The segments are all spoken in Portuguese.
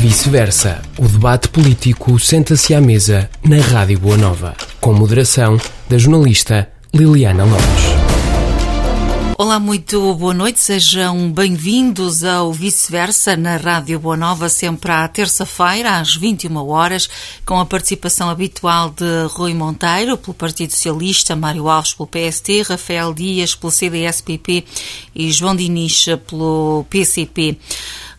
Vice-versa, o debate político senta-se à mesa na Rádio Boa Nova, com moderação da jornalista Liliana Lopes. Olá, muito boa noite, sejam bem-vindos ao Vice-Versa na Rádio Boa Nova, sempre à terça-feira, às 21 horas, com a participação habitual de Rui Monteiro, pelo Partido Socialista, Mário Alves, pelo PST, Rafael Dias, pelo CDS-PP e João Diniz, pelo PCP.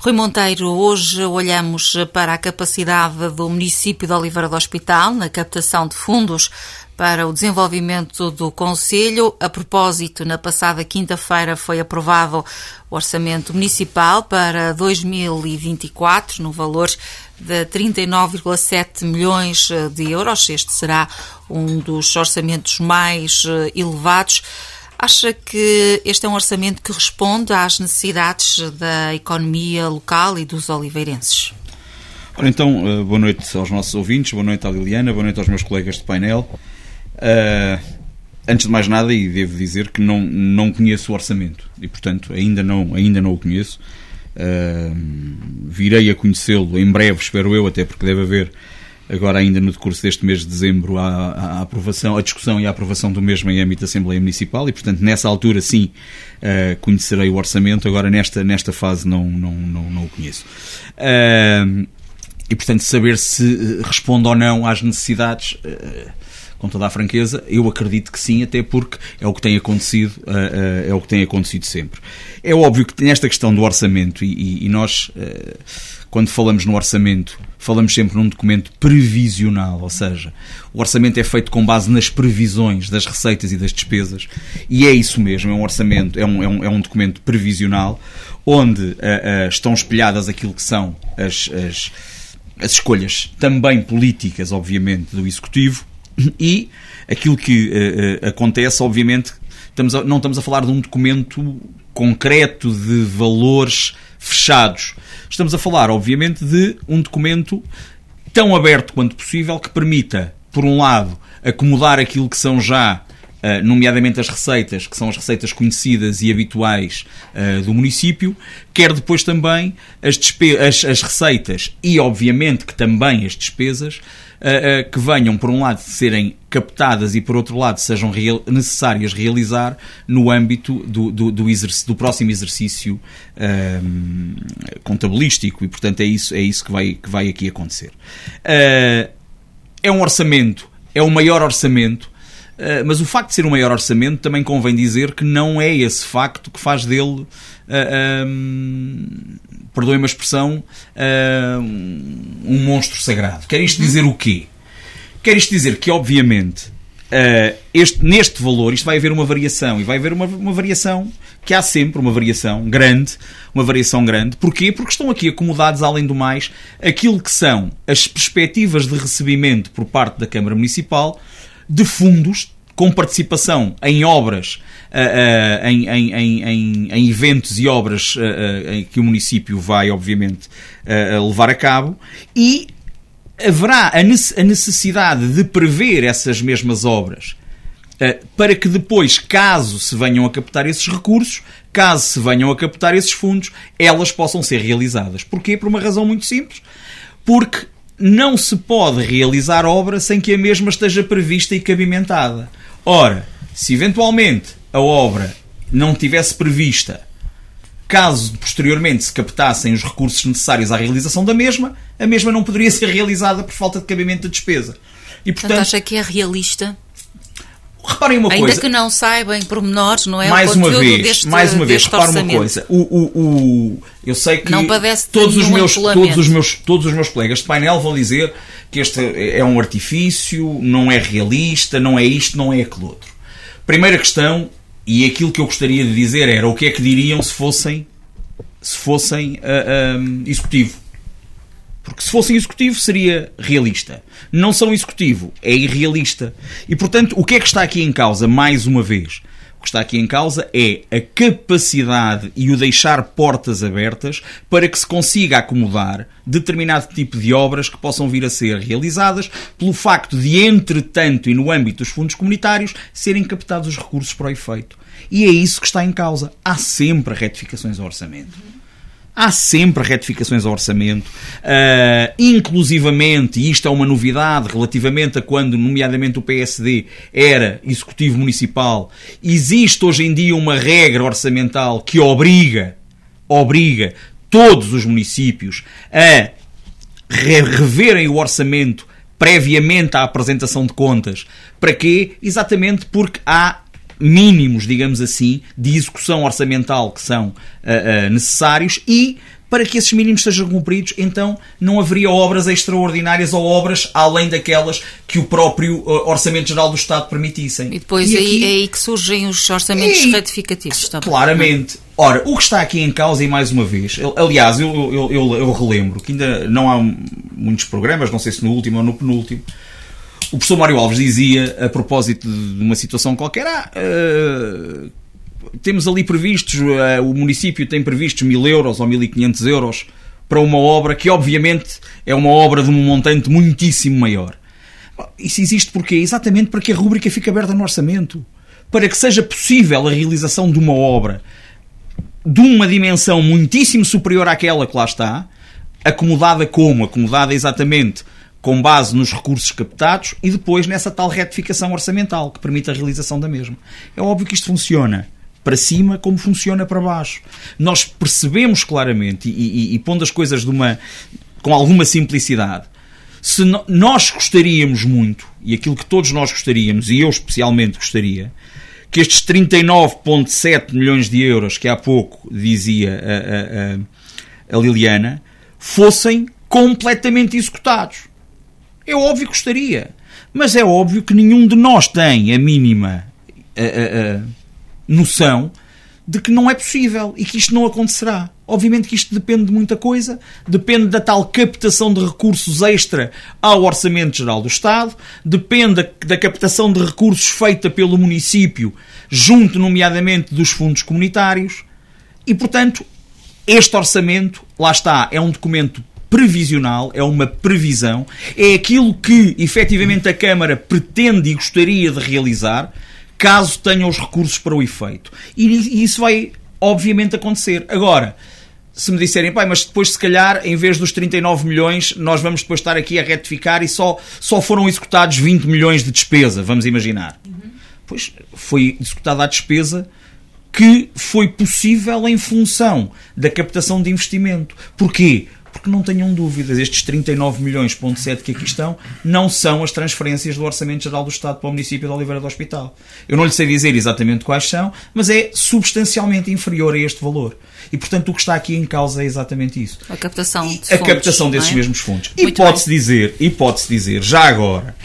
Rui Monteiro, hoje olhamos para a capacidade do município de Oliveira do Hospital na captação de fundos para o desenvolvimento do Conselho. A propósito, na passada quinta-feira foi aprovado o Orçamento Municipal para 2024, no valor de 39,7 milhões de euros. Este será um dos orçamentos mais eh, elevados. Acha que este é um orçamento que responde às necessidades da economia local e dos oliveirenses? Ora, então, eh, boa noite aos nossos ouvintes, boa noite à Liliana, boa noite aos meus colegas de painel. Uh, antes de mais nada, e devo dizer que não, não conheço o orçamento e, portanto, ainda não, ainda não o conheço. Uh, virei a conhecê-lo em breve, espero eu, até porque deve haver agora ainda no decurso deste mês de dezembro a, a, aprovação, a discussão e a aprovação do mesmo em âmbito da Assembleia Municipal e, portanto, nessa altura sim uh, conhecerei o orçamento, agora nesta, nesta fase não, não, não, não o conheço. Uh, e, portanto, saber se responde ou não às necessidades com toda a franqueza, eu acredito que sim, até porque é o que tem acontecido, é o que tem acontecido sempre. É óbvio que nesta questão do orçamento, e, nós, quando falamos no orçamento, falamos sempre num documento previsional, ou seja, o orçamento é feito com base nas previsões das receitas e das despesas, e é isso mesmo, é um orçamento, é um, é um, é um documento previsional, onde estão espelhadas aquilo que são as, as as escolhas também políticas, obviamente, do Executivo, e aquilo que uh, uh, acontece, obviamente, estamos a, não estamos a falar de um documento concreto de valores fechados. Estamos a falar, obviamente, de um documento tão aberto quanto possível que permita, por um lado, acomodar aquilo que são já Uh, nomeadamente as receitas, que são as receitas conhecidas e habituais uh, do município, quer depois também as, as, as, receitas e, obviamente, que também as despesas uh, que venham, por um lado, serem captadas e, por outro lado, sejam real, necessárias realizar no âmbito do, do, do, do próximo exercício contabilístico. E, portanto, é isso, é isso que, vai, que vai aqui acontecer. é um orçamento, é o maior orçamento Uh, mas o facto de ser um maior orçamento também convém dizer que não é esse facto que faz dele, uh, perdoem-me a expressão, uh, um monstro sagrado. Quer isto dizer o quê? Quer isto dizer que, obviamente, este, neste valor, isto vai haver uma variação, e vai haver uma, uma variação que há sempre uma variação grande, uma variação grande. Porquê? Porque estão aqui acomodados, além do mais, aquilo que são as perspectivas de recebimento por parte da Câmara Municipal de fundos com participação em obras, uh, uh, em, em, em, em, eventos e obras uh, que o município vai, obviamente, levar a cabo e haverá a necessidade de prever essas mesmas obras para que depois, caso se venham a captar esses recursos, caso se venham a captar esses fundos, elas possam ser realizadas. Porquê? Por uma razão muito simples. Porque não se pode realizar obra sem que a mesma esteja prevista e cabimentada. Ora, se eventualmente a obra não tivesse prevista, caso posteriormente se captassem os recursos necessários à realização da mesma, a mesma não poderia ser realizada por falta de cabimento da despesa. E, portanto, portanto acha que é realista? Reparem uma Ainda coisa. que não saibam em pormenores, não é? Mais uma vez, deste, mais uma vez, repare uma coisa. O, o, o, eu sei que todos os, meus, todos, os meus, todos os meus colegas de painel vão dizer que este é um artifício, não é realista, não é isto, não é aquilo outro. Primeira questão, e aquilo que eu gostaria de dizer era o que é que diriam se fossem, se fossem uh, um, executivo. Porque se fossem executivo seria realista. Não são executivo, é irrealista. E portanto, o que é que está aqui em causa, mais uma vez? O que está aqui em causa é a capacidade e o deixar portas abertas para que se consiga acomodar determinado tipo de obras que possam vir a ser realizadas pelo facto de, entretanto, e no âmbito dos fundos comunitários, serem captados os recursos para o efeito. E é isso que está em causa. Há sempre retificações ao orçamento Há sempre retificações ao orçamento, uh, inclusivamente, e isto é uma novidade relativamente a quando, nomeadamente, o PSD era executivo municipal, existe hoje em dia uma regra orçamental que obriga, obriga todos os municípios a reverem o orçamento previamente à apresentação de contas. Para quê? Exatamente porque há mínimos, digamos assim, de execução orçamental que são uh, uh, necessários e para que esses mínimos sejam cumpridos, então não haveria obras extraordinárias ou obras além daquelas que o próprio uh, Orçamento Geral do Estado permitissem. E depois e aí, aqui... é aí que surgem os orçamentos e... retificativos. Está claramente. Ora, o que está aqui em causa, e mais uma vez, aliás, eu, eu, eu, eu relembro que ainda não há muitos programas, não sei se no último ou no penúltimo, o professor Mário Alves dizia, a propósito de uma situação qualquer, ah, uh, temos ali previstos, uh, o município tem previstos mil euros ou mil e quinhentos euros para uma obra que, obviamente, é uma obra de um montante muitíssimo maior. Isso existe porquê? Exatamente para que a rúbrica fique aberta no orçamento. Para que seja possível a realização de uma obra de uma dimensão muitíssimo superior àquela que lá está, acomodada como? Acomodada exatamente com base nos recursos captados e depois nessa tal retificação orçamental que permite a realização da mesma. É óbvio que isto funciona para cima como funciona para baixo. Nós percebemos claramente, e, e, e pondo as coisas de uma, com alguma simplicidade, se no, nós gostaríamos muito, e aquilo que todos nós gostaríamos, e eu especialmente gostaria, que estes 39,7 milhões de euros que há pouco dizia a, a, a, Liliana fossem completamente executados. É óbvio que gostaria. Mas é óbvio que nenhum de nós tem a mínima a, a, a noção de que não é possível e que isto não acontecerá. Obviamente que isto depende de muita coisa, depende da tal captação de recursos extra ao Orçamento Geral do Estado, depende da, da captação de recursos feita pelo município, junto, nomeadamente, dos fundos comunitários, e, portanto, este orçamento, lá está, é um documento previsional, é uma previsão, é aquilo que efetivamente a Câmara pretende e gostaria de realizar, caso tenha os recursos para o efeito. E isso vai, obviamente, acontecer. Agora, se me disserem, pai, mas depois se calhar, em vez dos 39 milhões, nós vamos depois estar aqui a retificar e só, só foram executados 20 milhões de despesa, vamos imaginar. Uhum. Pois foi executada a despesa que foi possível em função da captação de investimento. Porquê? Porque não tenham dúvidas, estes 39 milhões, ponto 7 que aqui estão, não são as transferências do Orçamento Geral do Estado para o município de Oliveira do Hospital. Eu não lhe sei dizer exatamente quais são, mas é substancialmente inferior a este valor. E, portanto, o que está aqui em causa é exatamente isso. A captação de A captação desses é? mesmos fundos. Muito e pode-se dizer, e pode-se dizer, já agora,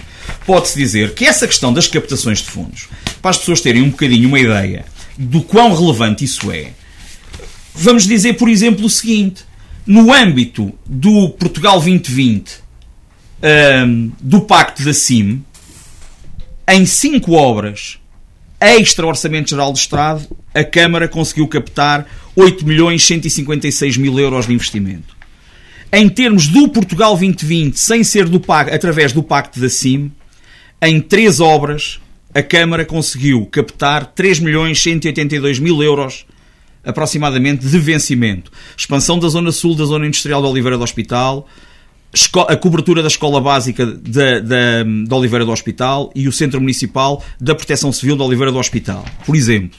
pode-se dizer que essa questão das captações de fundos, para as pessoas terem um bocadinho uma ideia do quão relevante isso é, vamos dizer, por exemplo, o seguinte no âmbito do Portugal 2020, um, do Pacto da CIM, em cinco obras extra Orçamento Geral do Estado, a Câmara conseguiu captar 8 milhões 156 mil euros de investimento. Em termos do Portugal 2020, sem ser do PAC, através do Pacto da CIM, em três obras, a Câmara conseguiu captar 3 milhões 182 mil euros aproximadamente de vencimento. Expansão da zona sul da zona industrial de Oliveira do Hospital, a cobertura da escola básica de, de, de Oliveira do Hospital e o Centro Municipal da Proteção Civil de Oliveira do Hospital, por exemplo.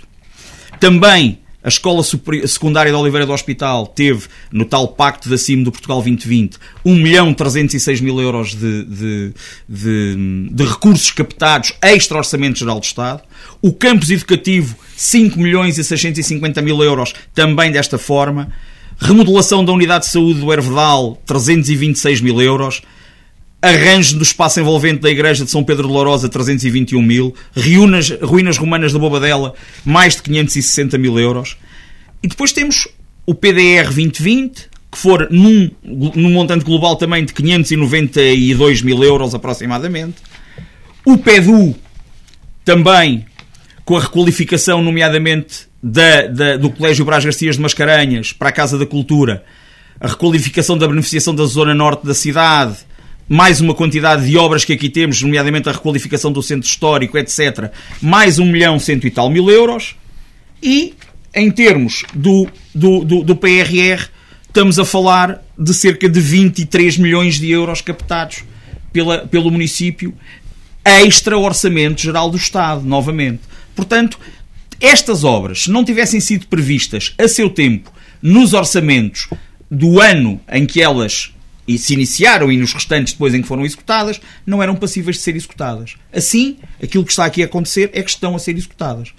Também a Escola Secundária de Oliveira do Hospital teve, no tal Pacto da CIM do Portugal 2020, 1 milhão 306 mil euros de, de, de, de recursos captados extra Orçamento Geral do Estado. O Campus Educativo, 5 milhões e 650 mil euros, também desta forma. Remodelação da Unidade de Saúde do Hervedal, 326 mil euros arranjo do espaço envolvente da Igreja de São Pedro de Lourosa, 321 mil, ruínas, ruínas romanas da Bobadela, mais de 560 mil euros. E depois temos o PDR 2020, que for num, num montante global também de 592 mil euros aproximadamente. O PEDU, também com a requalificação, nomeadamente da, da, do Colégio Brás Garcias de Mascarenhas para a Casa da Cultura, a requalificação da beneficiação da zona norte da cidade, mais uma quantidade de obras que aqui temos, nomeadamente a requalificação do centro histórico, etc., mais um milhão cento e tal mil euros, e em termos do, do, do, do PRR, estamos a falar de cerca de 23 milhões de euros captados pela, pelo município extra orçamento geral do Estado, novamente. Portanto, estas obras, se não tivessem sido previstas a seu tempo nos orçamentos do ano em que elas se iniciaram e nos restantes depois em que foram executadas, não eram passíveis de ser executadas. Assim, aquilo que está aqui a acontecer é que estão a ser executadas.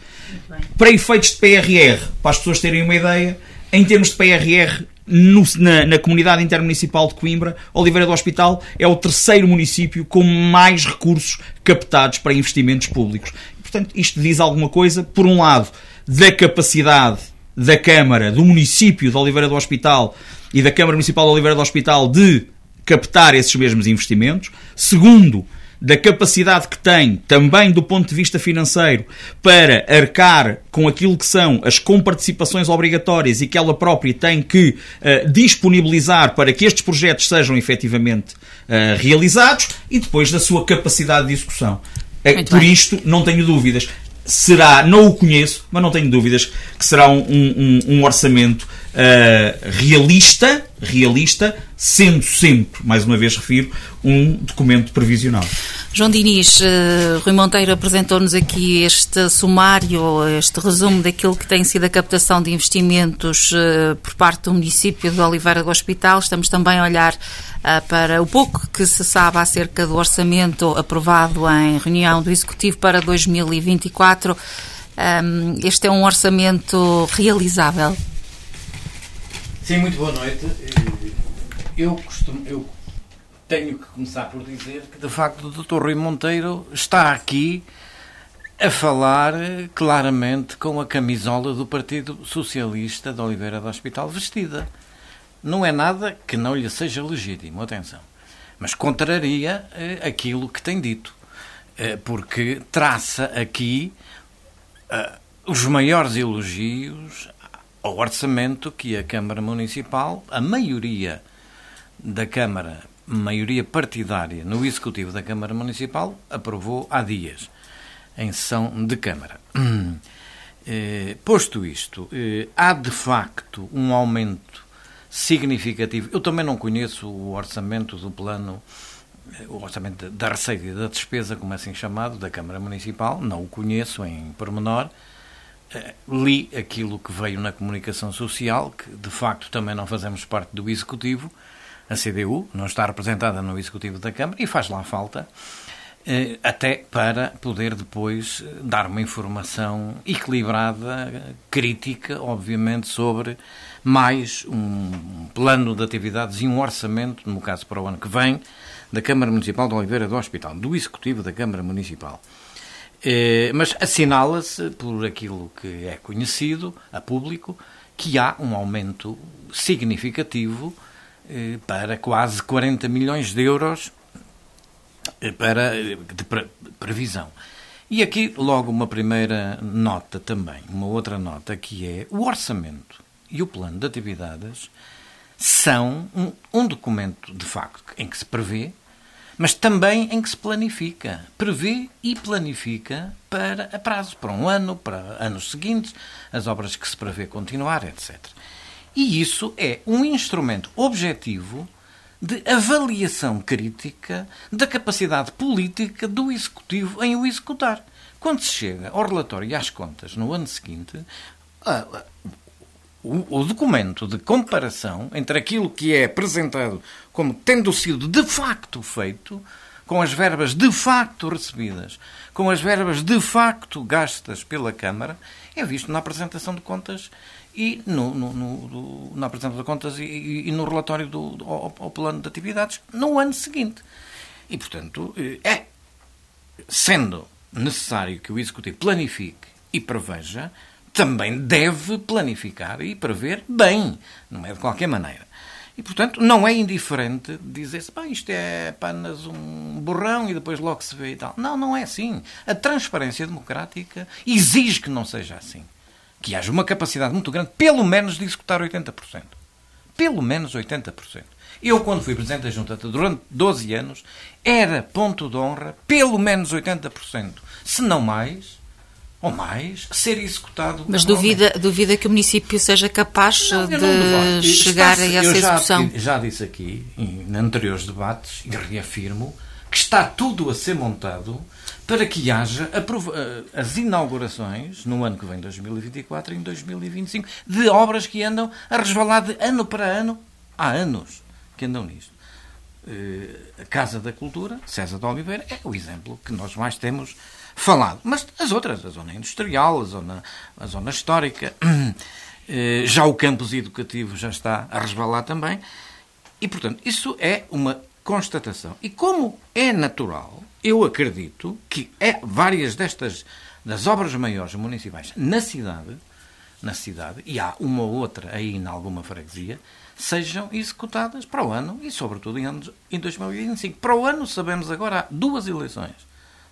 Para efeitos de PRR, para as pessoas terem uma ideia, em termos de PRR, no, na, na, comunidade intermunicipal de Coimbra, Oliveira do Hospital é o terceiro município com mais recursos captados para investimentos públicos. Portanto, isto diz alguma coisa, por um lado, da capacidade da Câmara, do município de Oliveira do Hospital e da Câmara Municipal de Oliveira do Hospital de captar esses mesmos investimentos. Segundo, da capacidade que tem, também do ponto de vista financeiro, para arcar com aquilo que são as comparticipações obrigatórias e que ela própria tem que uh, disponibilizar para que estes projetos sejam efetivamente uh, realizados e depois da sua capacidade de execução. Uh, por bem. isto, não tenho dúvidas. Será, não o conheço, mas não tenho dúvidas que será um, um, um orçamento realista, realista, sendo sempre, mais uma vez refiro, um documento previsional. João Diniz, uh, Rui Monteiro apresentou-nos aqui este sumário, este resumo daquilo que tem sido a captação de investimentos uh, por parte do município de Oliveira do Hospital. Estamos também a olhar uh, para o pouco que se sabe acerca do orçamento aprovado em reunião do Executivo para 2024. Um, este é um orçamento realizável? Sim, muito boa noite. Eu costumo, eu tenho que começar por dizer que, de facto, o Dr. Rui Monteiro está aqui a falar claramente com a camisola do Partido Socialista de Oliveira do Hospital vestida. Não é nada que não lhe seja legítimo, atenção. Mas contraria eh, aquilo que tem dito. Eh, porque traça aqui eh, os maiores elogios ao orçamento que a Câmara Municipal, a maioria da Câmara, maioria partidária no Executivo da Câmara Municipal, aprovou há dias, em sessão de Câmara. Eh, posto isto, eh, há de facto um aumento significativo. Eu também não conheço o orçamento do plano, eh, o orçamento da receita e da despesa, como é assim chamado, da Câmara Municipal, não o conheço em pormenor. Li aquilo que veio na comunicação social, que de facto também não fazemos parte do Executivo, a CDU, não está representada no Executivo da Câmara e faz lá falta, eh, até para poder depois eh, dar uma informação equilibrada, crítica, obviamente, sobre mais um plano de atividades e um orçamento, no caso para o ano que vem, da Câmara Municipal de Oliveira do Hospital, do Executivo da Câmara Municipal. Eh, mas assinala-se, por aquilo que é conhecido a público, que há um aumento significativo eh, para quase 40 milhões de euros eh, para, de previsão. E aqui logo uma primeira nota também, uma outra nota que é o orçamento e o plano de atividades são um, um documento de facto em que se prevê, mas também em que se planifica. Prevê e planifica para a prazo, para um ano, para anos seguintes, as obras que se prevê continuar, etc. E isso é um instrumento objetivo de avaliação crítica da capacidade política do Executivo em o executar. Quando se chega ao relatório e às contas no ano seguinte, o, documento de comparação entre aquilo que é apresentado como tendo sido de facto feito, com as verbas de facto recebidas, com as verbas de facto gastas pela Câmara, é visto na apresentação de contas e no, no, no, na apresentação de contas e, e, no relatório do, do ao, ao, plano de atividades no ano seguinte. E, portanto, eh, é sendo necessário que o Executivo planifique e preveja, também deve planificar e prever bem, não é de qualquer maneira. E, portanto, não é indiferente dizer-se, isto é apenas um borrão e depois logo se vê e tal. Não, não é assim. A transparência democrática exige que não seja assim que haja uma capacidade muito grande, pelo menos, de executar 80%. Pelo menos 80%. Eu, quando fui Presidente da Junta durante 12 anos, era ponto de honra, pelo menos 80%, se não mais, ou mais ser executado. Mas duvida, duvida que o município seja capaz não, de chegar a essa execução? Já, já disse aqui, em anteriores debates, e reafirmo, que está tudo a ser montado para que haja eh, as inaugurações no ano que vem, 2024 e em 2025, de obras que andam a resvalar de ano para ano, há anos que andam nisto. Eh, a Casa da Cultura, César de Oliveira, é o exemplo que nós mais temos falado. Mas as outras, a zona industrial, a zona, a zona histórica, eh, já o campus educativo já está a resvalar também. E, portanto, isso é uma constatação. E como é natural, eu acredito que é várias destas das obras maiores municipais na cidade, na cidade, e há uma ou outra aí em alguma freguesia, sejam executadas para o ano e, sobretudo, em, anos, em 2025. Para o ano, sabemos agora, há duas eleições,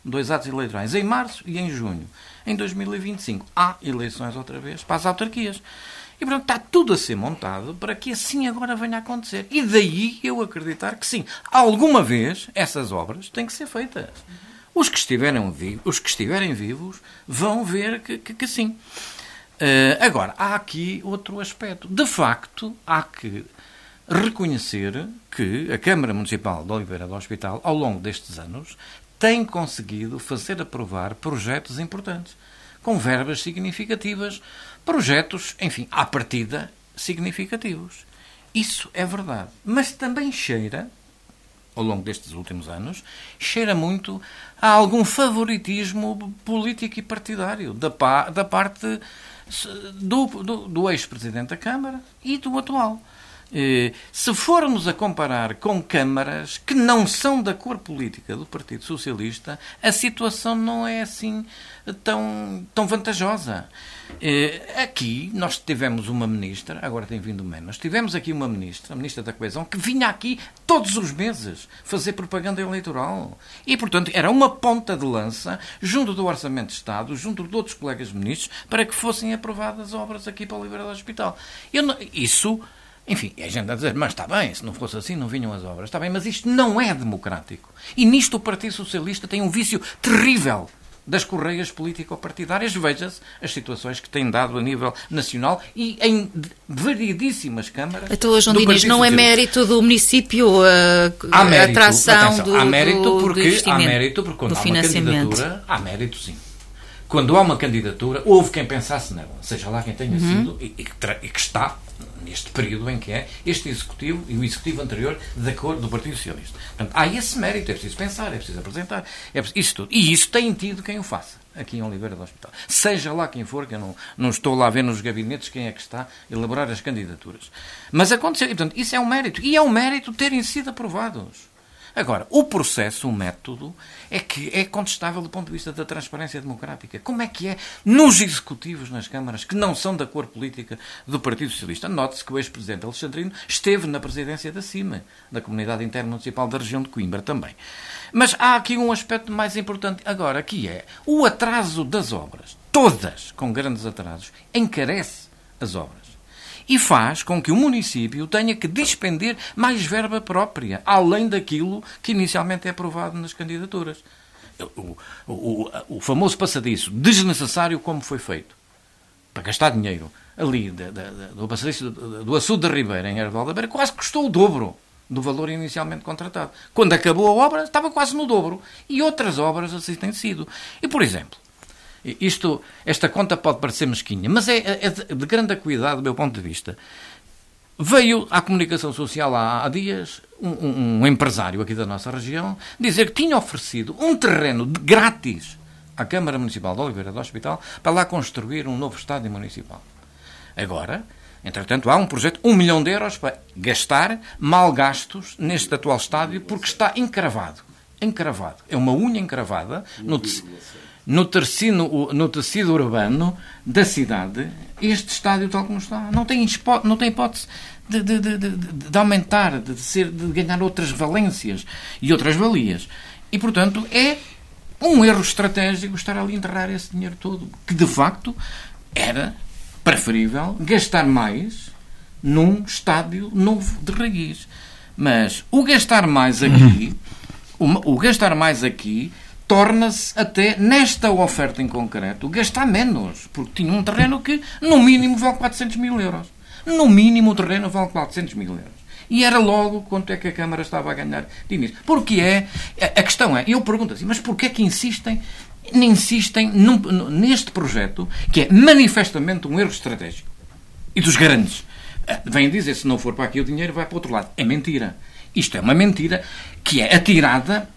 dois atos eleitorais, em março e em junho. Em 2025 há eleições outra vez para as autarquias. E, portanto, está tudo a ser montado para que assim agora venha a acontecer. E daí eu acreditar que sim, alguma vez essas obras têm que ser feitas. Os que estiverem, vivos, os que estiverem vivos vão ver que, que, que sim. Uh, agora, há aqui outro aspecto. De facto, há que reconhecer que a Câmara Municipal de Oliveira do Hospital, ao longo destes anos, tem conseguido fazer aprovar projetos importantes, com verbas significativas, projetos, enfim, à partida, significativos. Isso é verdade. Mas também cheira, ao longo destes últimos anos, cheira muito a algum favoritismo político e partidário da, pa, da parte do, do, do ex-presidente da Câmara e do atual. Eh, se formos a comparar com câmaras que não são da cor política do Partido Socialista, a situação não é assim tão, tão vantajosa. Eh, aqui nós tivemos uma ministra, agora tem vindo menos, tivemos aqui uma ministra, a ministra da Coesão, que vinha aqui todos os meses fazer propaganda eleitoral. E, portanto, era uma ponta de lança junto do Orçamento de Estado, junto de outros colegas ministros, para que fossem aprovadas obras aqui para o Liberal Hospital. Eu, isso enfim, a gente a dizer, mas está bem, se não fosse assim não vinham as obras. Está bem, mas isto não é democrático. E nisto o Partido Socialista tem um vício terrível das correias político-partidárias. Veja-se as situações que tem dado a nível nacional e em variedíssimas câmaras. Então, João Diniz, não é mérito do município uh, há mérito, a atração atenção, do, há mérito porque, do Há mérito porque quando do há uma candidatura, há mérito sim. Quando há uma candidatura, houve quem pensasse nela, seja lá quem tenha Uhum. sido e, e e que está neste período em que é este executivo e o executivo anterior da cor do Partido Socialista. Portanto, há esse mérito, é preciso pensar, é preciso apresentar, é preciso, isso tudo. E isso tem tido quem o faça aqui em Oliveira do Hospital. Seja lá quem for, que eu não, não estou lá a ver nos gabinetes quem é que está a elaborar as candidaturas. Mas aconteceu, e portanto, isso é um mérito. E é um mérito terem sido aprovados. Agora, o processo, o método, é que é contestável do ponto de vista da transparência democrática. Como é que é nos executivos nas câmaras que não são da cor política do Partido Socialista? Note-se que o ex-presidente Alexandrino esteve na presidência da CIMA, da Comunidade Intermunicipal da região de Coimbra também. Mas há aqui um aspecto mais importante agora, que é o atraso das obras. Todas com grandes atrasos, encarece as obras e faz com que o município tenha que despender mais verba própria, além daquilo que inicialmente é aprovado nas candidaturas. O, o, o, famoso passadiço desnecessário como foi feito para gastar dinheiro ali da- da- da- do passadiço do, do açude da Ribeira em Herdal da Beira quase custou o dobro do valor inicialmente contratado. Quando acabou a obra estava quase no dobro. E outras obras assim têm sido. E, por exemplo, isto, esta conta pode parecer mesquinha, mas é, é de, de grande acuidade do meu ponto de vista. Veio à comunicação social há, há dias um, um- empresário aqui da nossa região dizer que tinha oferecido um terreno de grátis à Câmara Municipal de Oliveira do Hospital para lá construir um novo estádio municipal. Agora, entretanto, há um projeto, um milhão de euros para gastar mal gastos neste atual estádio porque está encravado. Encravado. É uma unha encravada no, no, tecido, no tecido urbano da cidade. Este estádio, tal como está, não tem, não tem hipótese de, de- de- de- de aumentar, de, ser, de ganhar outras valências e outras valias. E, portanto, é um erro estratégico estar ali a enterrar esse dinheiro todo, que de facto era preferível gastar mais num estádio novo de raiz. Mas o gastar mais aqui, o, o gastar mais aqui torna-se até, nesta oferta em concreto, gastar menos. Porque tinha um terreno que, no mínimo, vale 400 mil euros. No mínimo, o terreno vale 400 mil euros. E era logo quanto é que a Câmara estava a ganhar de início. Porque é. A questão é, eu pergunto assim, mas porquê é que insistem insistem num, neste projeto que é manifestamente um erro estratégico e dos grandes. Ah, vêm dizer se não for para aqui o dinheiro vai para o outro lado. É mentira. Isto é uma mentira que é atirada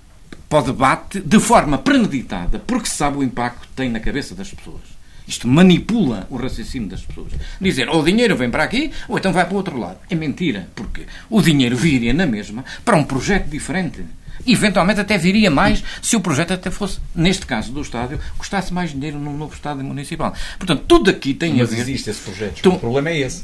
para o debate de forma premeditada, porque sabe o impacto que tem na cabeça das pessoas. Isto manipula o raciocínio das pessoas. Dizer, ou o dinheiro vem para aqui, ou então vai para o outro lado. É mentira, porque o dinheiro viria na mesma para um projeto diferente. Eventualmente até viria mais se o projeto até fosse, neste caso do estádio, custasse mais dinheiro num novo estádio municipal. Portanto, tudo aqui tem Mas a ver... existe esse projeto. O problema é esse.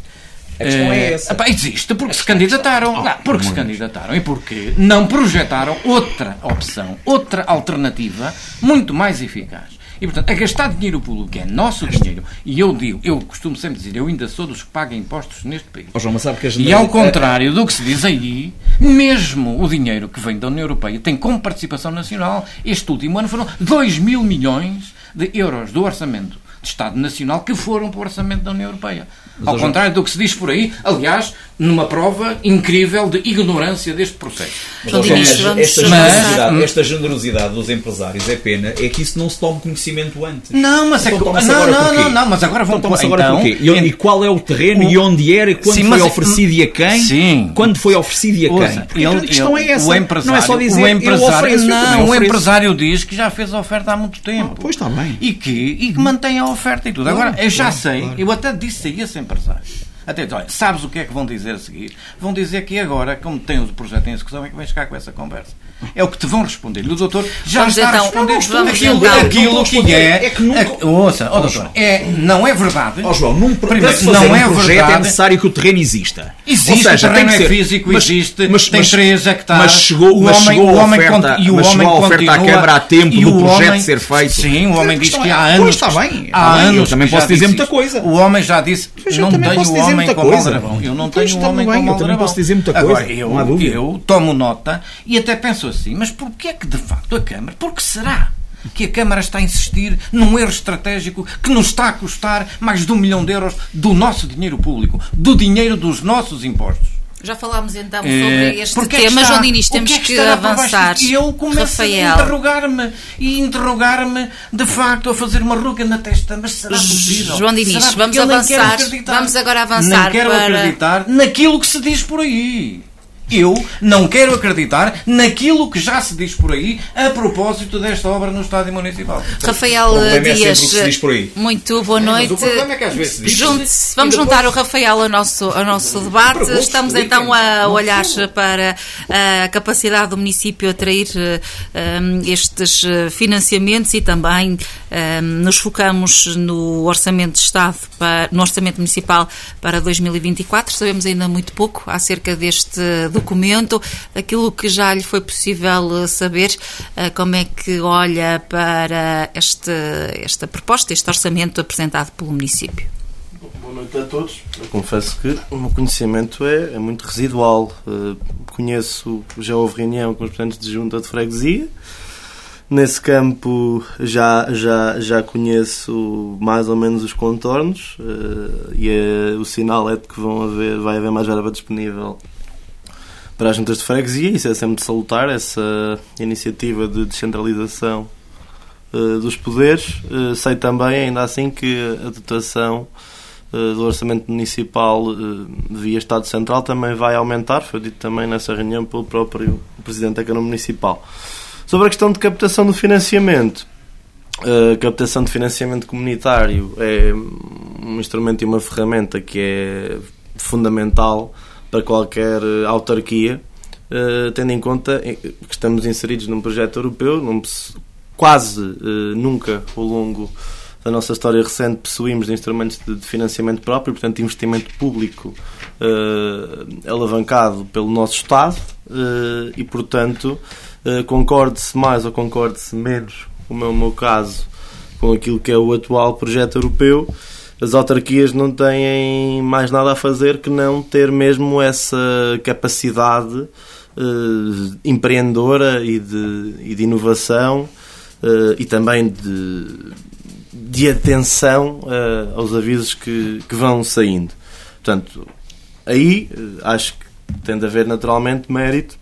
A questão é, é essa. existe porque se candidataram. Não, porque se candidataram e porque não projetaram outra opção, outra alternativa muito mais eficaz. E, portanto, a gastar dinheiro público, que é nosso dinheiro, e eu digo, eu costumo sempre dizer, eu ainda sou dos que pagam impostos neste país. Oh, João, E ao contrário do que se diz aí, mesmo o dinheiro que vem da União Europeia tem como participação nacional, este último ano foram 2 mil milhões de euros do orçamento de Estado Nacional que foram para o orçamento da União Europeia. Mas Ao contrário do que se diz por aí, aliás, numa prova incrível de ignorância deste processo. Mas, esta, esta, generosidade, esta, generosidade, dos empresários é pena, é que isso não se tome conhecimento antes. Não, mas então, é que. Não, não, não, não, mas agora vamos então, agora então, porquê? E, e, qual é o terreno o, e onde era e quando sim, foi oferecido e a quem? Sim. Quando foi oferecido e a quem? Porque ele, a questão é essa. O empresário, não é só dizer o empresário, ofereço, não, o empresário diz que já fez a oferta há muito tempo. Ah, pois está bem. E que, e que mantém a oferta e tudo. Agora, eu já sei, eu até disse a esse empresário até, olha, sabes o que é que vão dizer a seguir? Vão dizer que agora, como tem o projeto em execução, é que vens cá com essa conversa. É o que te vão responder. E o doutor já vamos está então, a responder vamos aquilo, então, aquilo que é. É que nunca. A, ouça, oh, doutor, é, não é verdade. Oh, João, num, primeiro, não um é projeto é verdade, é necessário que o terreno exista. Existe, Ou seja, o terreno é físico, mas, existe, mas, tem mas, 3 hectares. Mas chegou, mas homem, chegou o homem oferta, e o mas homem chegou a oferta à Câmara a tempo do projeto ser feito. Sim, o homem diz que há anos. Pois está bem. Há anos. Eu também posso dizer muita coisa. O homem já disse, não tenho o homem como aldrabão. Eu não tenho o homem como aldrabão. posso dizer muita coisa. Agora, eu tomo nota e até penso assim, mas porquê é que de facto a Câmara, porque será que a Câmara está a insistir num erro estratégico que nos está a custar mais de um milhão de euros do nosso dinheiro público, do dinheiro dos nossos impostos? Já falámos então sobre é, este é tema, João Diniz, temos que, é que avançar. E eu começo Rafael. a interrogar-me e interrogar-me de facto a fazer uma ruga na testa, mas será possível? João Diniz, vamos avançar. Vamos agora avançar. Não quero para... acreditar naquilo que se diz por aí. Eu não quero acreditar naquilo que já se diz por aí a propósito desta obra no Estádio Municipal. Rafael é Dias, é muito boa noite. É que às vezes diz, Junte vamos depois... juntar o Rafael ao nosso, ao nosso debate. Estamos então a olhar para a capacidade do município atrair um, estes eh, financiamentos e também um, nos focamos no Orçamento de Estado, para, no Orçamento Municipal para 2024. Sabemos ainda muito pouco acerca deste documento, aquilo que já lhe foi possível eh, saber, eh, como é que olha para este, esta proposta, este orçamento apresentado pelo município? Boa noite a todos. Eu confesso que o meu conhecimento é, é muito residual. Uh, conheço, já houve reunião com os presidentes de junta de freguesia. Nesse campo já, já, já conheço mais ou menos os contornos uh, e é, o sinal é de que vão haver, vai haver mais verba disponível para as juntas de freguesia. Isso é sempre de salutar, essa iniciativa de descentralização uh, dos poderes. Uh, sei também, ainda assim, que a dotação uh, do orçamento municipal via Estado Central também vai aumentar. Foi dito também nessa reunião pelo próprio Presidente da Câmara Municipal. Sobre a questão de captação do financiamento. A captação de financiamento comunitário é um instrumento e uma ferramenta que é fundamental para qualquer eh, autarquia, uh, tendo em conta que estamos inseridos num projeto europeu, num, quase nunca ao longo da nossa história recente possuímos de instrumentos de, financiamento próprio, portanto, investimento público alavancado pelo nosso Estado e, portanto, concorde-se mais ou concorde-se menos, como é o meu caso, com aquilo que é o atual projeto europeu as autarquias não têm mais nada a fazer que não ter mesmo essa capacidade uh, empreendedora e de, e de inovação e também de, de atenção aos avisos que, que vão saindo. Portanto, aí acho que tem de haver naturalmente mérito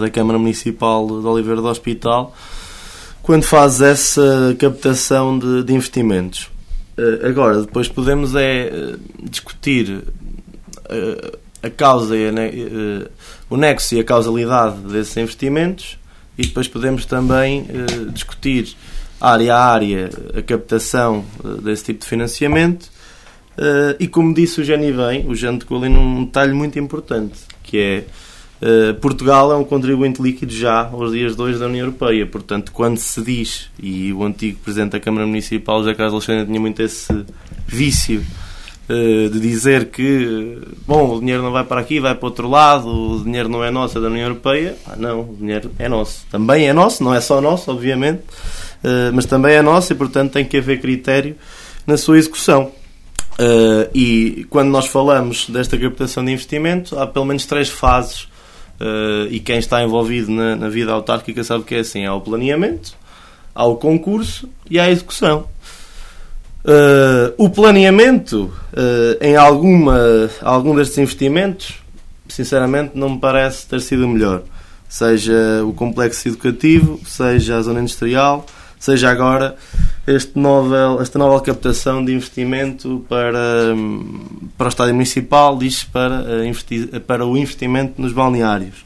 da Câmara Municipal de Oliveira do Hospital quando faz essa captação de, de investimentos. Uh, agora, depois podemos é uh, discutir uh, a causa e a, o nexo e a causalidade desses investimentos e depois podemos também discutir área a área a captação desse tipo de financiamento. E como disse o Jenny bem, o Jean tocou ali num detalhe muito importante que é Uh, Portugal é um contribuinte líquido já aos dias 2 da União Europeia. Portanto, quando se diz, e o antigo Presidente da Câmara Municipal, José Carlos Alexandre, tinha muito esse vício uh, de dizer que, bom, o dinheiro não vai para aqui, vai para outro lado, o dinheiro não é nosso, é da União Europeia. Ah, não, o dinheiro é nosso. Também é nosso, não é só nosso, obviamente, mas também é nosso e, portanto, tem que haver critério na sua execução. E quando nós falamos desta captação de investimento, há pelo menos três fases Uh, e quem está envolvido na, na, vida autárquica sabe que é assim: há o planeamento, há o concurso e há a execução. Uh, o planeamento uh, em alguma, algum destes investimentos, sinceramente, não me parece ter sido o melhor. Seja o complexo educativo, seja a zona industrial, seja agora este novel, esta nova captação de investimento para, para o estádio municipal, diz para, eh, para o investimento nos balneários.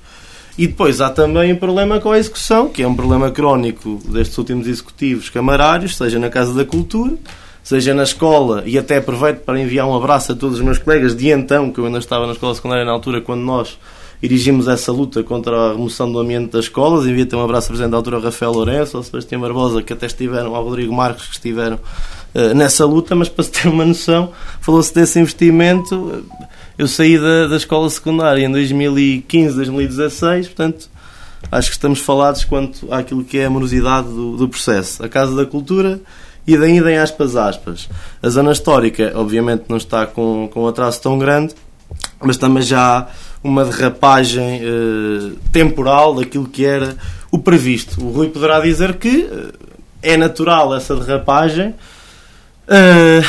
E depois há também um problema com a execução, que é um problema crónico destes últimos executivos camarários, seja na Casa da Cultura, seja na escola, e até aproveito para enviar um abraço a todos os meus colegas de então, que eu ainda estava na escola secundária na altura, quando nós dirigimos essa luta contra a remoção do ambiente das escolas. Envio até um abraço Presidente da altura, Rafael Lourenço, ao Sebastião Barbosa, que até estiveram, ao Rodrigo Marcos, que estiveram uh, nessa luta, mas para se ter uma noção, falou-se desse investimento. Eu saí da, da escola secundária em 2015, 2016, portanto, acho que estamos falados quanto àquilo que é a morosidade do, do processo. A Casa da Cultura e daí em aspas aspas. A zona histórica, obviamente, não está com, com um atraso tão grande, mas também já uma derrapagem uh, temporal daquilo que era o previsto. O Rui poderá dizer que uh, é natural essa derrapagem. Uh,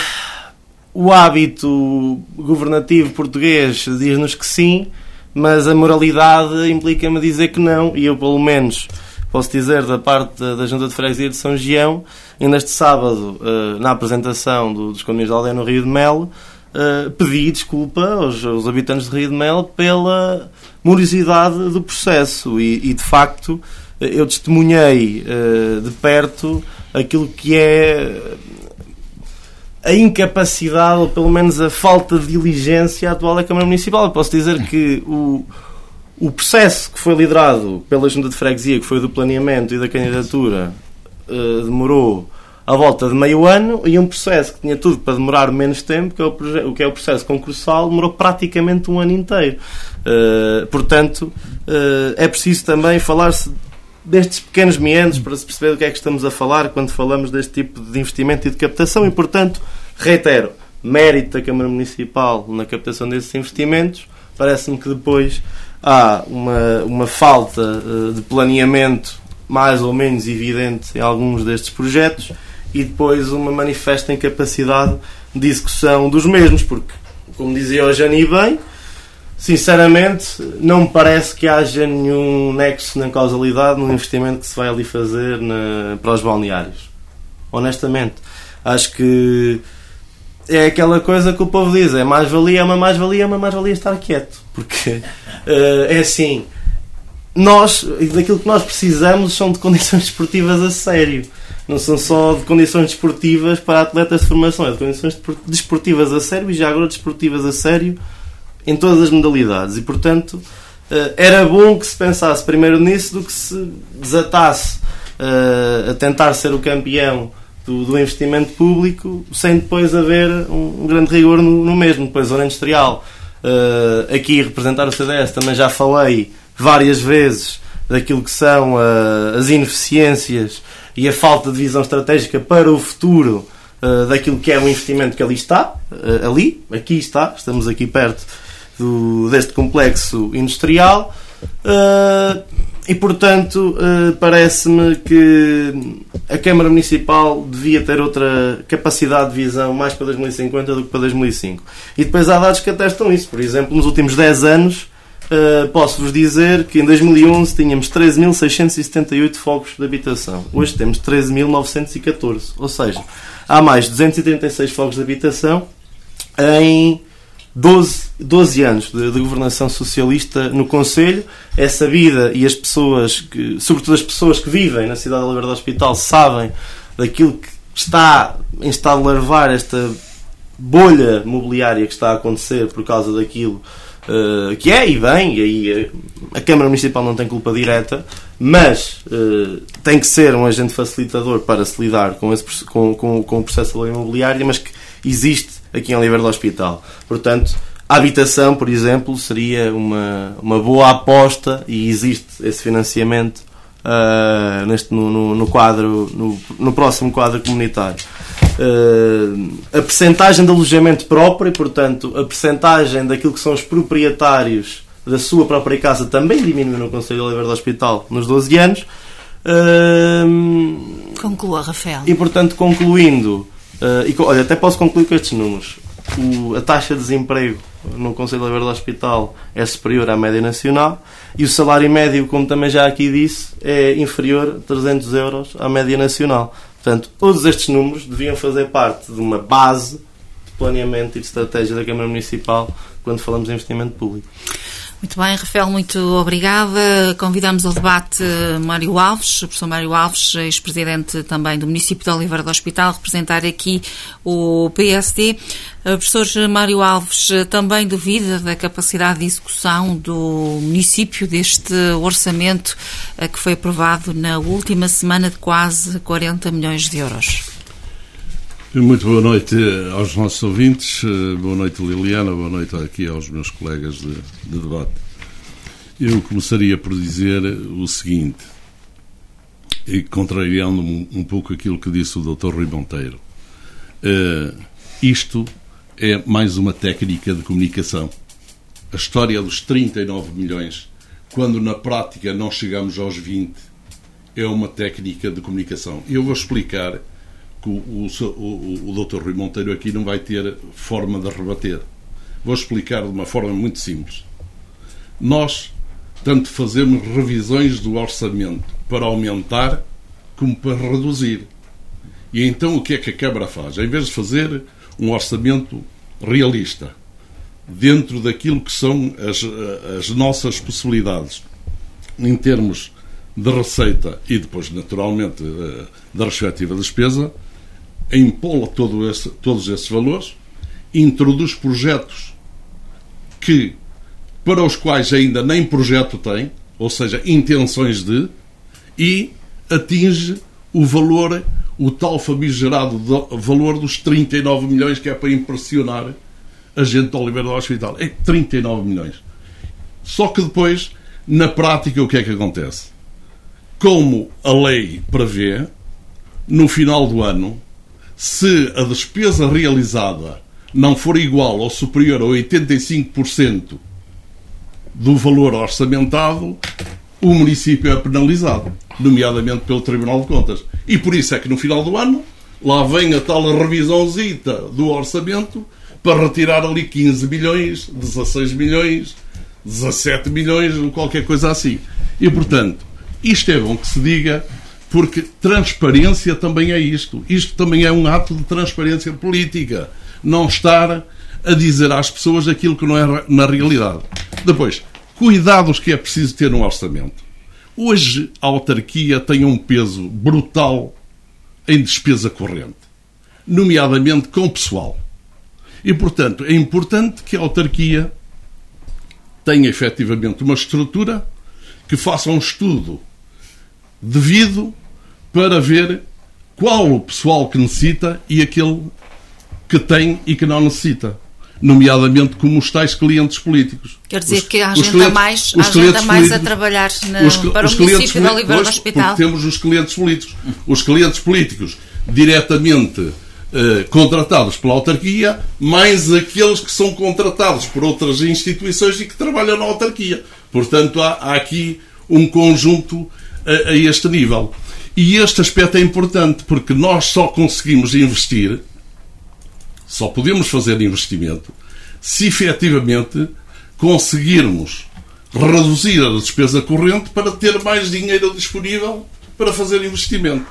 o hábito governativo português diz-nos que sim, mas a moralidade implica-me dizer que não, e eu, pelo menos, posso dizer da parte da Junta de Freguesia de São Gião, ainda este sábado, na apresentação dos Condomínios da Aldeia no Rio de Melo, uh, pedi desculpa aos, aos, habitantes de Rio de Mel pela morosidade do processo e, e de facto eu testemunhei uh, de perto aquilo que é a incapacidade, ou pelo menos a falta de diligência atual da Câmara Municipal. Eu posso dizer que o, o processo que foi liderado pela Junta de Freguesia, que foi do planeamento e da candidatura, uh, demorou à volta de meio ano e um processo que tinha tudo para demorar menos tempo, que é o, que é o processo concursal, demorou praticamente um ano inteiro. Uh, portanto, uh, é preciso também falar-se destes pequenos meandros para se perceber do que é que estamos a falar quando falamos deste tipo de investimento e de captação e, portanto, reitero, mérito da Câmara Municipal na captação desses investimentos. Parece-me que depois há uma, uma falta uh, de planeamento mais ou menos evidente em alguns destes projetos e depois uma manifesta incapacidade de execução dos mesmos, porque, como dizia o Jani bem, sinceramente, não me parece que haja nenhum nexo na causalidade no investimento que se vai ali fazer na, para os balneários. Honestamente, acho que é aquela coisa que o povo diz: é mais-valia, é uma mais-valia, é uma mais-valia estar quieto. Porque uh, é assim, nós, daquilo que nós precisamos são de condições esportivas a sério não são só de condições desportivas para atletas de formação, é de condições desportivas a sério e já agora desportivas a sério em todas as modalidades. E, portanto, eh, era bom que se pensasse primeiro nisso do que se desatasse eh, a tentar ser o campeão do, investimento público sem depois haver um, grande rigor no, mesmo. Depois, zona industrial, eh, aqui representar o CDS, também já falei várias vezes daquilo que são as ineficiências e a falta de visão estratégica para o futuro uh, daquilo que é o investimento que ali está, uh, ali, aqui está, estamos aqui perto do, deste complexo industrial. Uh, e portanto, parece-me que a Câmara Municipal devia ter outra capacidade de visão mais para 2050 do que para 2005. E depois há dados que atestam isso. Por exemplo, nos últimos 10 anos, uh, posso-vos dizer que em 2011 tínhamos 13.678 fogos de habitação. Hoje temos 13.914. Ou seja, há mais 236 fogos de habitação em 12, 12 anos de, de, governação socialista no Conselho. É sabida e as pessoas, que, sobretudo as pessoas que vivem na cidade de Oliveira do Hospital, sabem daquilo que está em estado de larvar esta bolha mobiliária que está a acontecer por causa daquilo uh, que é e vem, e aí eh, a Câmara Municipal não tem culpa direta, mas uh, tem que ser um agente facilitador para se lidar com, esse, com, com, com o processo da lei imobiliária, mas que existe aqui em Oliveira do Hospital. Portanto, a habitação, por exemplo, seria uma, uma boa aposta e existe esse financiamento uh, neste, no, no, no, quadro, no, no próximo quadro comunitário. Uh, a percentagem de alojamento próprio, portanto, a percentagem daquilo que são os proprietários da sua própria casa também diminuiu no Conselho de Oliveira do Hospital nos 12 anos. Uh, Conclua, Rafael. E, portanto, concluindo, Uh, e, olha, até posso concluir com estes números. O, a taxa de desemprego no Conselho de do Hospital é superior à média nacional e o salário médio, como também já aqui disse, é inferior a 300 euros à média nacional. Portanto, todos estes números deviam fazer parte de uma base de planeamento e de estratégia da Câmara Municipal quando falamos de investimento público. Muito bem, Rafael, muito obrigada. Convidamos ao debate Mário Alves, o professor Mário Alves, ex-presidente também do município de Oliveira do Hospital, representar aqui o PSD. O professor Mário Alves também duvida da capacidade de execução do município deste orçamento eh, que foi aprovado na última semana de quase 40 milhões de euros. Muito boa noite aos nossos ouvintes, boa noite Liliana, boa noite aqui aos meus colegas de, de debate. Eu começaria por dizer o seguinte, e contrariando um, um pouco aquilo que disse o Dr. Rui Monteiro. Uh, isto é mais uma técnica de comunicação. A história dos 39 milhões, quando na prática não chegamos aos 20, é uma técnica de comunicação. Eu vou explicar que o, o, o, Dr. Rui Monteiro aqui não vai ter forma de rebater. Vou explicar de uma forma muito simples. Nós tanto fazemos revisões do orçamento para aumentar como para reduzir. E então o que é que a Câmara faz? Em vez de fazer um orçamento realista, dentro daquilo que são as, as nossas possibilidades, em termos de receita e depois, naturalmente, eh, da respectiva despesa, empola todo esse, todos esses valores, introduz projetos que, para os quais ainda nem projeto tem, ou seja, intenções de, e atinge o valor, o tal famigerado valor dos 39 milhões que é para impressionar a gente do Oliveira do Hospital. É 39 milhões. Só que depois, na prática, o que é que acontece? Como a lei prevê, no final do ano, se a despesa realizada não for igual ou superior a 85% do valor orçamentado, o município é penalizado, nomeadamente pelo Tribunal de Contas. E por isso é que no final do ano lá vem a tal revisãozita do orçamento para retirar ali 15 milhões, 16 milhões, 17 milhões, qualquer coisa assim. E portanto, isto é bom que se diga porque transparência também é isto. Isto também é um ato de transparência política. Não estar a dizer às pessoas aquilo que não é na realidade. Depois, cuidados que é preciso ter no orçamento. Hoje a autarquia tem um peso brutal em despesa corrente, nomeadamente com pessoal. E, portanto, é importante que a autarquia tenha efetivamente uma estrutura que faça um estudo devido para ver qual o pessoal que necessita e aquele que tem e que não necessita. Nomeadamente como os tais clientes políticos. Quer dizer os, que há gente clientes, mais, há gente mais a trabalhar na, os, para os o município da Oliveira do Hospital. Temos os clientes políticos. Os clientes políticos diretamente eh, contratados pela autarquia, mais aqueles que são contratados por outras instituições e que trabalham na autarquia. Portanto, há, há aqui um conjunto a, a este nível. E este aspecto é importante porque nós só conseguimos investir, só podemos fazer investimento, se efetivamente conseguirmos reduzir a despesa corrente para ter mais dinheiro disponível para fazer investimento.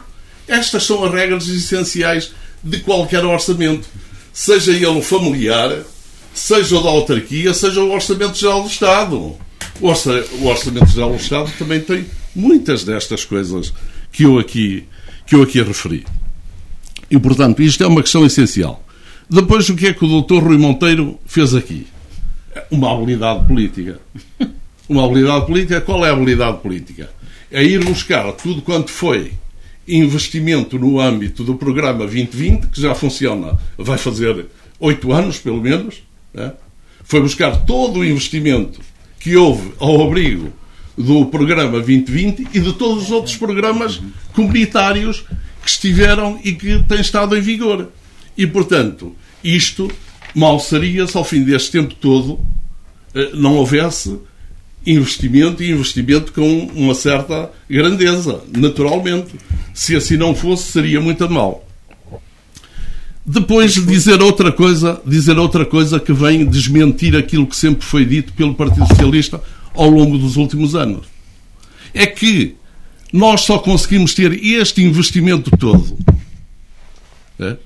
Estas são as regras essenciais de qualquer orçamento, seja ele familiar, seja o da autarquia, seja o Orçamento Geral do Estado. O Orçamento Geral do Estado também tem muitas destas coisas que eu aqui, que eu aqui referi. E, portanto, isto é uma questão essencial. Depois, o que é que o Dr. Rui Monteiro fez aqui? Uma habilidade política. Uma habilidade política. Qual é a habilidade política? É ir buscar tudo quanto foi investimento no âmbito do programa 2020, que já funciona, vai fazer oito anos, pelo menos. Né? Foi buscar todo o investimento que houve ao abrigo do programa 2020 e de todos os outros programas comunitários que estiveram e que têm estado em vigor. E, portanto, isto mal seria se ao fim deste tempo todo eh, não houvesse investimento e investimento com uma certa grandeza, naturalmente. Se assim não fosse, seria muito mal. Depois dizer outra coisa, dizer outra coisa que vem desmentir aquilo que sempre foi dito pelo Partido Socialista ao longo dos últimos anos. É que nós só conseguimos ter este investimento todo. É?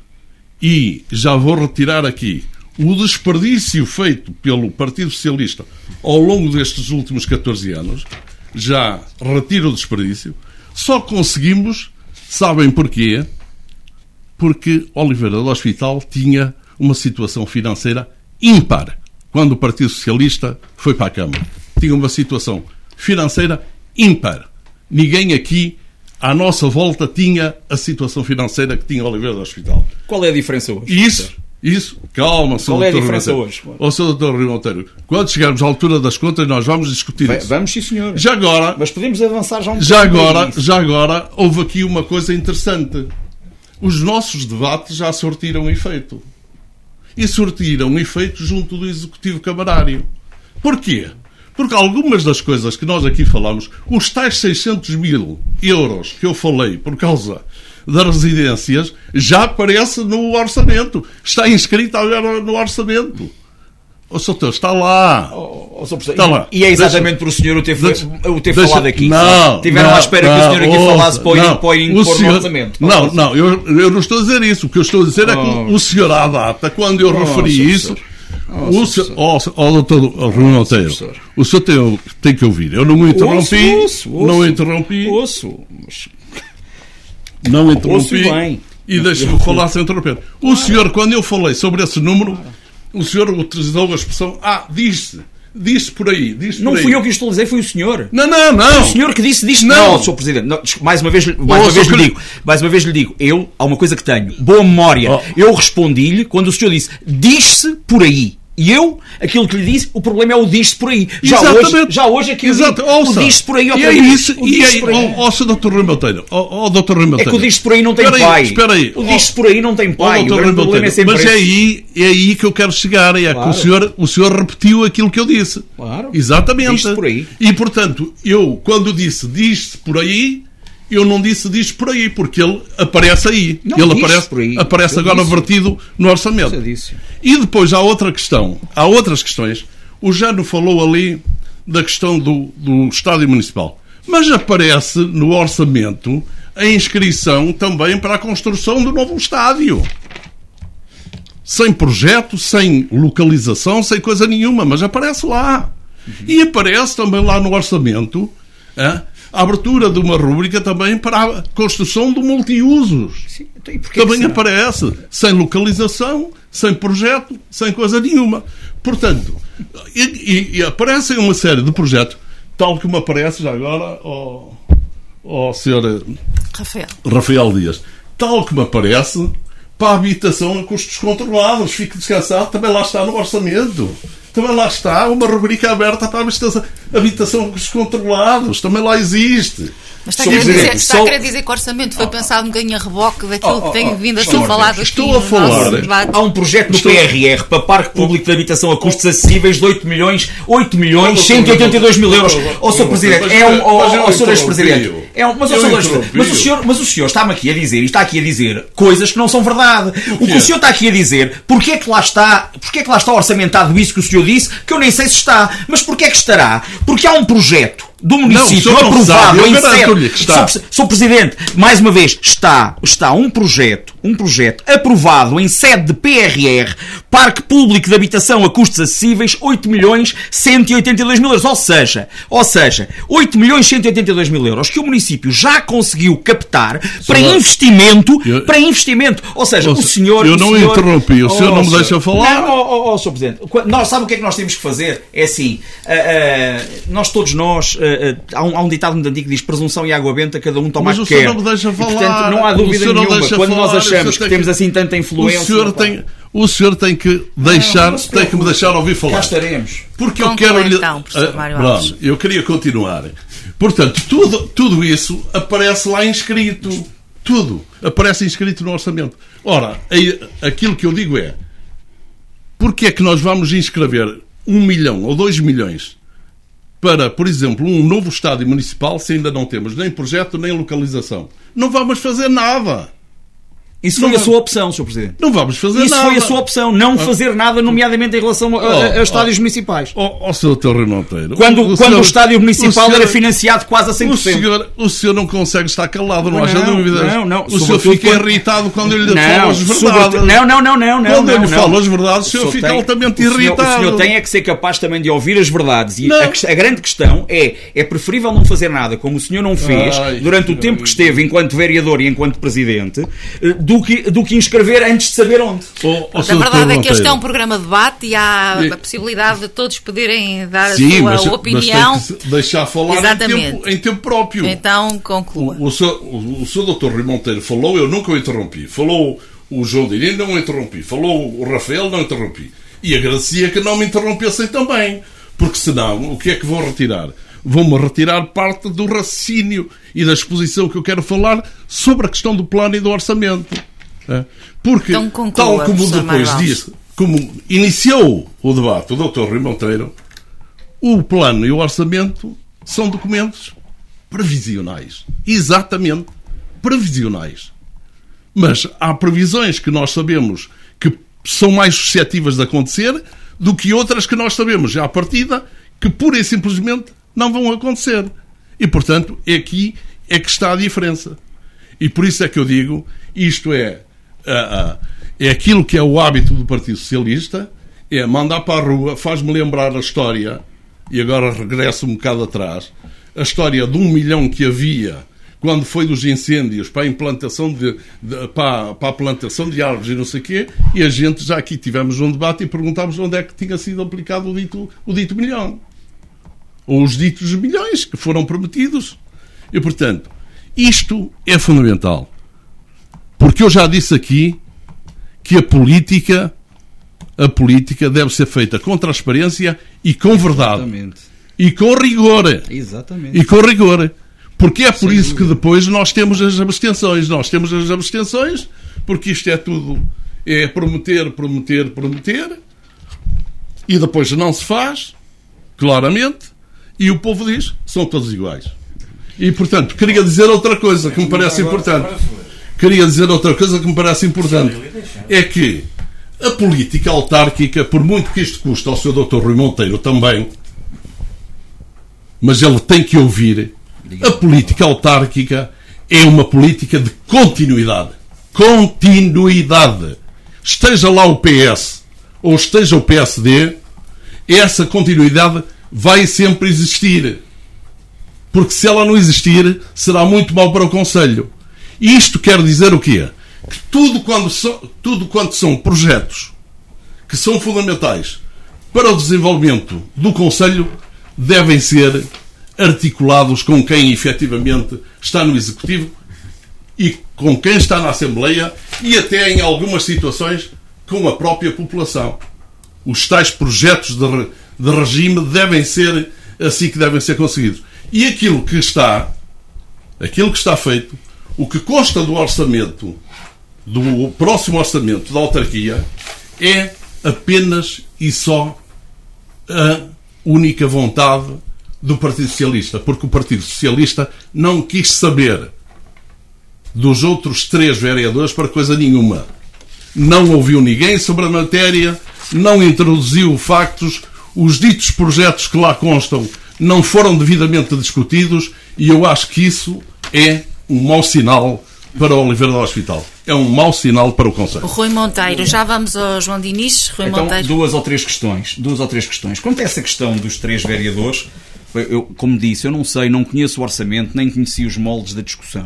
E já vou retirar aqui o desperdício feito pelo Partido Socialista ao longo destes últimos 14 anos, já retiro o desperdício, só conseguimos, sabem porquê? Porque Oliveira do Hospital tinha uma situação financeira ímpar quando o Partido Socialista foi para a Câmara. Tinha uma situação financeira ímpar. Ninguém aqui à nossa volta tinha a situação financeira que tinha Oliveira do Hospital. Qual é a diferença hoje? Isso, isso, calma, Sr. Qual é a diferença hoje? Ó, Sr. Dr. Rui Monteiro, quando chegarmos à altura das contas, nós vamos discutir Vai, isso. Vamos, sim, senhor. Já agora, Mas podemos avançar já um já agora, já agora, houve aqui uma coisa interessante. Os nossos debates já sortiram efeito. E sortiram efeito junto do Executivo Camarário. Porquê? Porque algumas das coisas que nós aqui falamos, os tais 600 mil euros que eu falei por causa das residências, já aparece no orçamento. Está inscrito agora no orçamento. O doutor, está lá. Oh, oh, Sr. Presidente, Tá lá. E é exatamente por o senhor o ter, Deixa- o ter deixa- falado aqui. Não, Tiveram não, à espera que o senhor aqui não, falasse para o não. para o O impor no senhor- orçamento. Não, não, eu, eu não estou a dizer isso. O que eu estou a dizer é que Oh. o senhor, à data, quando eu referi Sr. isso, Professor. O senhor, oh, oh, doutor Rui Monteiro, o senhor tem, tem que ouvir. Eu não o interrompi, Ouço, ouço, não ouço. interrompi, Ouço. Mas não ouço interrompi bem. e deixe-me falar sem interromper. O senhor, quando eu falei sobre esse número, o senhor utilizou a expressão, ah, disse, disse por aí, disse Não por aí. fui eu que estou a dizer, foi o senhor. Não, não, não. O senhor que disse disto. Não. Não, Sr. Presidente. Não, mais uma vez, mais uma Ouça vez lhe digo. Mais uma vez lhe digo. Eu, há uma coisa que tenho. Boa memória. Oh. Eu respondi-lhe quando o senhor disse diz-se por aí. E eu, aquilo que lhe disse, o problema é o diz-se por aí. Já Exatamente. hoje, já hoje aqui eu Exato. digo, o diz-se por aí E é isso. O E é, aí. ó, ó, Sr. Dr. Rui Monteiro. Ó, ó, Dr. Rui É que o diz-se por aí não tem Espera aí, pai. espera aí. O diz-se por aí não tem Ó, pai. Dr. o grande problema é sempre Mas é aí, é aí que eu quero chegar. É que Claro. o senhor, o senhor repetiu aquilo que eu disse. Claro. Exatamente. Diz-se por aí. E, portanto, eu, quando disse diz-se por aí, eu não disse diz por aí, porque ele aparece aí. Não, ele aparece, por aí. aparece Eu agora disse. vertido no orçamento. E depois há outra questão. Há outras questões. O Jano falou ali da questão do, do estádio municipal. Mas aparece no orçamento a inscrição também para a construção do novo estádio. Sem projeto, sem localização, sem coisa nenhuma, mas aparece lá. E aparece também lá no orçamento hã, a abertura de uma rúbrica também para a construção de multiusos. Sim, então, que Também aparece sem localização, sem projeto, sem coisa nenhuma. Portanto, e, e- e aparecem uma série de projetos, tal como aparece já agora ao, ao Sr. Rafael. Rafael Dias, tal como aparece para a habitação a custos controlados. Fique descansado, também lá está no orçamento. Também lá está uma rubrica aberta para a habitação dos controlados. Também lá existe. Mas está, a querer, dizer, está só... a querer dizer que o orçamento foi pensado um bocadinho a reboque daquilo oh, oh, que tem vindo a ser falado Estou a falar. Há um projeto no estou... PRR para Parque Público de Habitação a custos acessíveis de 8 milhões, 8 milhões, 182 mil euros. Ó, Sr. Presidente, é um. Ó, Sr. Ex-Presidente. É um, mas, mas, o senhor, mas o senhor está-me aqui a dizer, e está aqui a dizer coisas que não são verdade. O, o que o senhor está aqui a dizer, porque é que lá está, porque é que lá está orçamentado isso que o senhor disse, que eu nem sei se está, mas porque é que estará? Porque há um projeto do município não, aprovado em sede. Sr. Presidente, mais uma vez, está, está um projeto, um projeto aprovado em sede de PRR, Parque Público de Habitação a custos acessíveis, 8 milhões 182 mil euros. Ou seja, ou seja, 8 milhões 182 mil euros que o município já conseguiu captar para investimento, eu, para investimento. Ou seja, o senhor... Eu não o senhor, interrompi, o senhor oh, não me senhor, deixa falar. Não, oh, oh, Sr. Presidente, nós, sabe o que é que nós temos que fazer? É assim, uh, uh, nós todos nós... Uh, há, um, há um ditado muito antigo que diz presunção e água benta, cada um toma Mas o quer. Não me deixa falar. E, portanto, não há dúvida nenhuma. Quando falar, nós achamos que, que temos assim tanta influência. O senhor tem. O senhor tem que deixar, não, não tem que me deixar ouvir falar. Cá estaremos. Porque eu quero então, ah, eu queria continuar. Portanto, tudo, tudo isso aparece lá inscrito. Tudo aparece inscrito no orçamento. Ora, aquilo que eu digo é: porque é que nós vamos inscrever um milhão ou dois milhões para, por exemplo, um novo estádio municipal se ainda não temos nem projeto nem localização. Não vamos fazer nada. Isso foi não, a sua opção, Sr. Presidente. Não vamos fazer Isso nada. Isso foi a sua opção, não ah. fazer nada, nomeadamente em relação a, a, a estádios oh, municipais. Ó, oh, oh, Sr. Dr. Monteiro. Quando, o, quando senhor, o estádio municipal o senhor, era financiado quase a 100%. O senhor, o senhor não consegue estar calado, não, não haja dúvidas. Não, não. O senhor fica quando... irritado quando eu lhe não, falo as verdades. Não, não, não, não. Quando eu lhe falo as verdades, o senhor fica tem, altamente o senhor, irritado. O senhor tem é que ser capaz também de ouvir as verdades. E a, a, grande questão é, é preferível não fazer nada, como o senhor não fez, Ai, durante o tempo que esteve enquanto vereador e enquanto presidente, eh, do que, do que inscrever antes de saber onde. Oh, oh, a verdade é que este é um programa de debate e há a possibilidade de todos poderem dar Sim, a sua mas, opinião. Mas deixar falar Exatamente. Em, tempo, em tempo próprio. Então, conclua. O, o, seu, o, o doutor Rui Monteiro falou, eu nunca o interrompi. Falou o João Dirino, não o interrompi. Falou o Rafael, não interrompi. E agradecia que não me interrompessem também. Porque senão, o que é que vão retirar? Vão-me retirar parte do raciocínio e da exposição que eu quero falar sobre a questão do plano e do orçamento. É? Porque, então, conclua, tal como depois disse, como iniciou o debate o Dr. Rui Monteiro, o plano e o orçamento são documentos previsionais. Exatamente previsionais. Mas há previsões que nós sabemos que são mais suscetíveis de acontecer do que outras que nós sabemos já à partida que pura e simplesmente não vão acontecer. E, portanto, aqui é que está a diferença. E por isso é que eu digo, isto é é aquilo que é o hábito do Partido Socialista, é mandar para a rua, faz-me lembrar a história, e agora regresso um bocado atrás, a história de um milhão que havia quando foi dos incêndios para a implantação de, de para, para, a plantação de árvores e não sei o quê, e a gente já aqui tivemos um debate e perguntámos onde é que tinha sido aplicado o dito, o dito milhão. Ou os ditos milhões que foram prometidos. E, portanto, isto é fundamental. Porque eu já disse aqui que a política a política deve ser feita com transparência e com verdade. Exatamente. E com rigor. Exatamente. E com rigor. Porque é por Sem isso dúvida. que depois nós temos as abstenções. Nós temos as abstenções porque isto é tudo é prometer, prometer, prometer e depois não se faz, claramente, e o povo diz são todos iguais. E portanto, queria dizer outra coisa que me parece importante queria dizer outra coisa que me parece importante. É que a política autárquica, por muito que isto custe ao seu Dr. Rui Monteiro também, mas ele tem que ouvir, a política autárquica é uma política de continuidade. Continuidade. Esteja lá o PS ou esteja o PSD, essa continuidade vai sempre existir. Porque se ela não existir, será muito mal para o Conselho. Isto quer dizer o quê? Que tudo quando tudo quanto são projetos que são fundamentais para o desenvolvimento do Conselho devem ser articulados com quem efetivamente está no Executivo e com quem está na Assembleia e até em algumas situações com a própria população. Os tais projetos de, de regime devem ser assim que devem ser conseguidos. E aquilo que está, aquilo que está feito, o que consta do orçamento, do próximo orçamento da autarquia, é apenas e só a única vontade do Partido Socialista, porque o Partido Socialista não quis saber dos outros três vereadores para coisa nenhuma. Não ouviu ninguém sobre a matéria, não introduziu factos, os ditos projetos que lá constam não foram devidamente discutidos e eu acho que isso é um mau sinal para o Oliveira do Hospital. É um mau sinal para o Conselho. Rui Monteiro, já vamos ao João Diniz. Rui então, Monteiro. duas ou três questões. Duas ou três questões. Quanto a essa questão dos três vereadores, eu, como disse, eu não sei, não conheço o orçamento, nem conheci os moldes da discussão.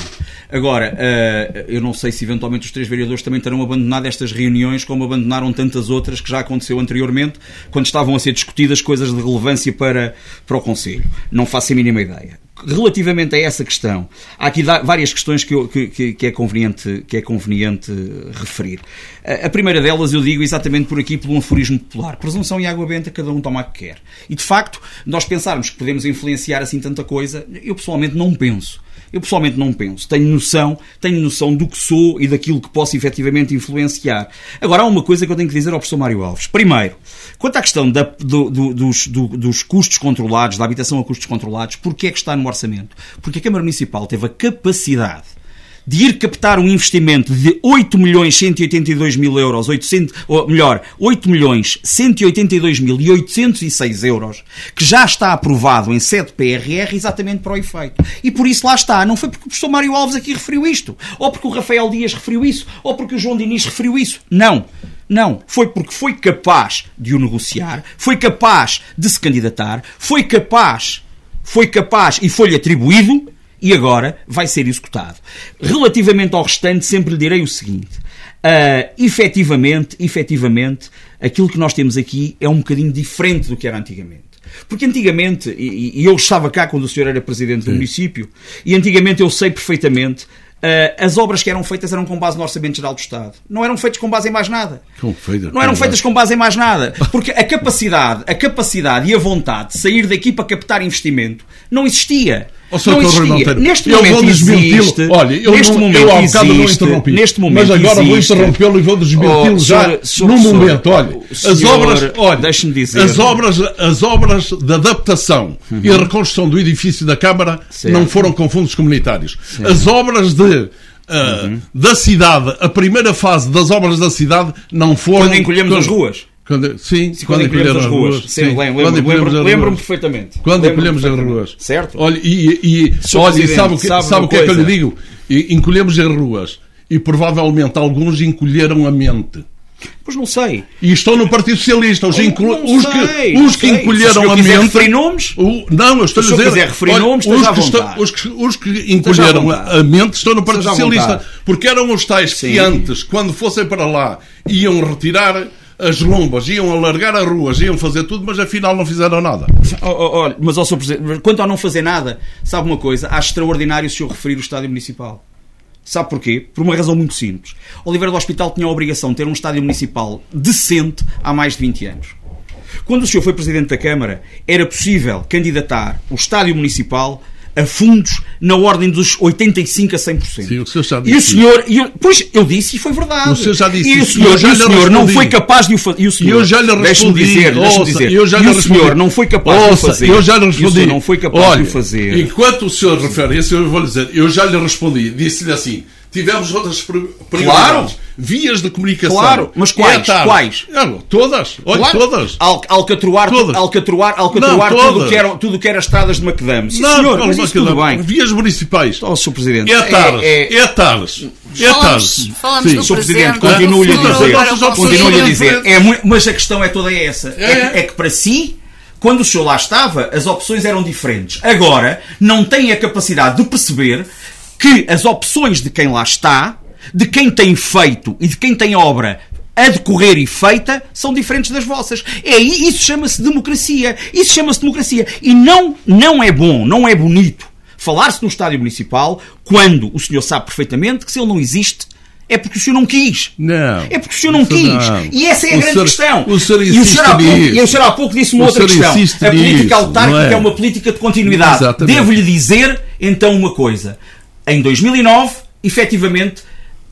Agora, uh, eu não sei se eventualmente os três vereadores também terão abandonado estas reuniões, como abandonaram tantas outras que já aconteceu anteriormente, quando estavam a ser discutidas coisas de relevância para, para o Conselho. Não faço a mínima ideia relativamente a essa questão, há aqui várias questões que, eu, que, que, é conveniente, que é conveniente referir. A primeira delas eu digo exatamente por aqui, pelo aforismo popular. Presunção e água benta, cada um toma o que quer. E de facto, nós pensarmos que podemos influenciar assim tanta coisa, eu pessoalmente não penso. Eu pessoalmente não penso. Tenho noção, tenho noção do que sou e daquilo que posso efetivamente influenciar. Agora, há uma coisa que eu tenho que dizer ao professor Mário Alves. Primeiro, quanto à questão da, do, do, dos, do, dos custos controlados, da habitação a custos controlados, porquê é que está no orçamento? Porque a Câmara Municipal teve a capacidade de ir captar um investimento de 8 milhões 182 mil euros, 800, ou melhor, 8 milhões 182 mil e 806 euros, que já está aprovado em sede PRR exatamente para o efeito. E por isso lá está. Não foi porque o professor Mário Alves aqui referiu isto, ou porque o Rafael Dias referiu isso, ou porque o João Diniz referiu isso. Não. Não, foi porque foi capaz de o negociar, foi capaz de se candidatar, foi capaz, foi capaz e foi-lhe atribuído e agora vai ser executado. Relativamente ao restante, sempre lhe direi o seguinte. Uh, efetivamente, efetivamente, aquilo que nós temos aqui é um bocadinho diferente do que era antigamente. Porque antigamente, e, e eu estava cá quando o senhor era presidente do Sim. município, e antigamente eu sei perfeitamente Uh, as obras que eram feitas eram com base no Orçamento Geral do Estado. Não eram feitas com base em mais nada. não eram feitas com base em mais nada. Porque a capacidade, a capacidade e a vontade de sair daqui para captar investimento não existia. Oh, não existia. Neste eu momento existe. Olha, eu, neste não, momento eu há bocado não interrompi. Neste momento mas agora existe. vou interrompê-lo e vou desmenti-lo oh, já senhor, no momento. Olha, senhor, as obras, olha, deixe-me dizer, as obras, as obras de adaptação uhum. e a reconstrução do edifício da Câmara certo. não foram com fundos comunitários. Certo. As obras de Uh, uhum. da cidade, a primeira fase das obras da cidade não foram. Quando encolhemos as ruas. Quando, sim, sim, quando, quando encolhemos as ruas. ruas. Sim, sim. Lembro, lembro, lembro, perfeitamente. Quando encolhemos as ruas. Certo. Olha, e, e, olha, e sabe o que, sabe sabe que é que eu lhe digo? Encolhemos as ruas. E provavelmente alguns encolheram a mente. Pois não sei. E estão no Partido Socialista. Os, inclu... os que, os que encolheram a mente. referir nomes? O... Não, eu estou a dizer. Se quiser referir nomes, os que, está... os, que, os que encolheram a mente estão no Partido Socialista. Porque eram os tais Sim. que antes, quando fossem para lá, iam retirar as lombas, iam alargar as ruas, iam fazer tudo, mas afinal não fizeram nada. Olha, mas, ó, Sr. Presidente, quanto a não fazer nada, sabe uma coisa? Acho extraordinário se eu referir o Estádio Municipal. Sabe porquê? Por uma razão muito simples. Oliveira do Hospital tinha a obrigação de ter um estádio municipal decente há mais de 20 anos. Quando o senhor foi Presidente da Câmara, era possível candidatar o estádio municipal a fundos na ordem dos 85% a 100%. Sim, o senhor já disse. E o senhor, e eu, pois eu disse e foi verdade. O senhor já disse. E o senhor, e o senhor não foi capaz de o fazer. E o senhor, eu já lhe respondi. Dizer, ouça, dizer. Eu já e lhe o senhor não foi capaz ouça, de o fazer. Eu já lhe respondi. E o não foi capaz Olha, de o fazer. Enquanto o senhor refere isso, eu vou lhe dizer, eu já lhe respondi. Disse-lhe assim, tivemos outras prioridades. Claro. Vias de comunicação. Claro, mas quais? É quais? É, todas. Olha, claro. todas. Al alcatroar, todas. alcatroar, alcatroar não, tudo, que era, tudo que era estradas de macadame. Sim, não, senhor, não, mas isso tudo bem. Vias municipais. Oh, Sr. Presidente. É tarde. É, é, é tarde. É tarde. Falamos Sim. do Sr. Presidente, continuo-lhe a dizer. Continuo-lhe a dizer. É, mas a questão é toda essa. É, é que para si quando o senhor lá estava, as opções eram diferentes. Agora, não tem a capacidade de perceber que as opções de quem lá está, de quem tem feito e de quem tem obra a decorrer e feita são diferentes das vossas. É isso chama-se democracia. Isso chama-se democracia. E não, não é bom, não é bonito falar-se no estádio municipal quando o senhor sabe perfeitamente que se ele não existe É porque o senhor não quis. Não. É porque o senhor não quis. Não. E essa é a O grande senhor- questão. o senhor e o senhor há pouco, e o senhor há pouco disse uma O outra questão. A política nisso, autárquica é? é uma política de continuidade. Devo-lhe dizer, então, uma coisa. Em 2009, efetivamente,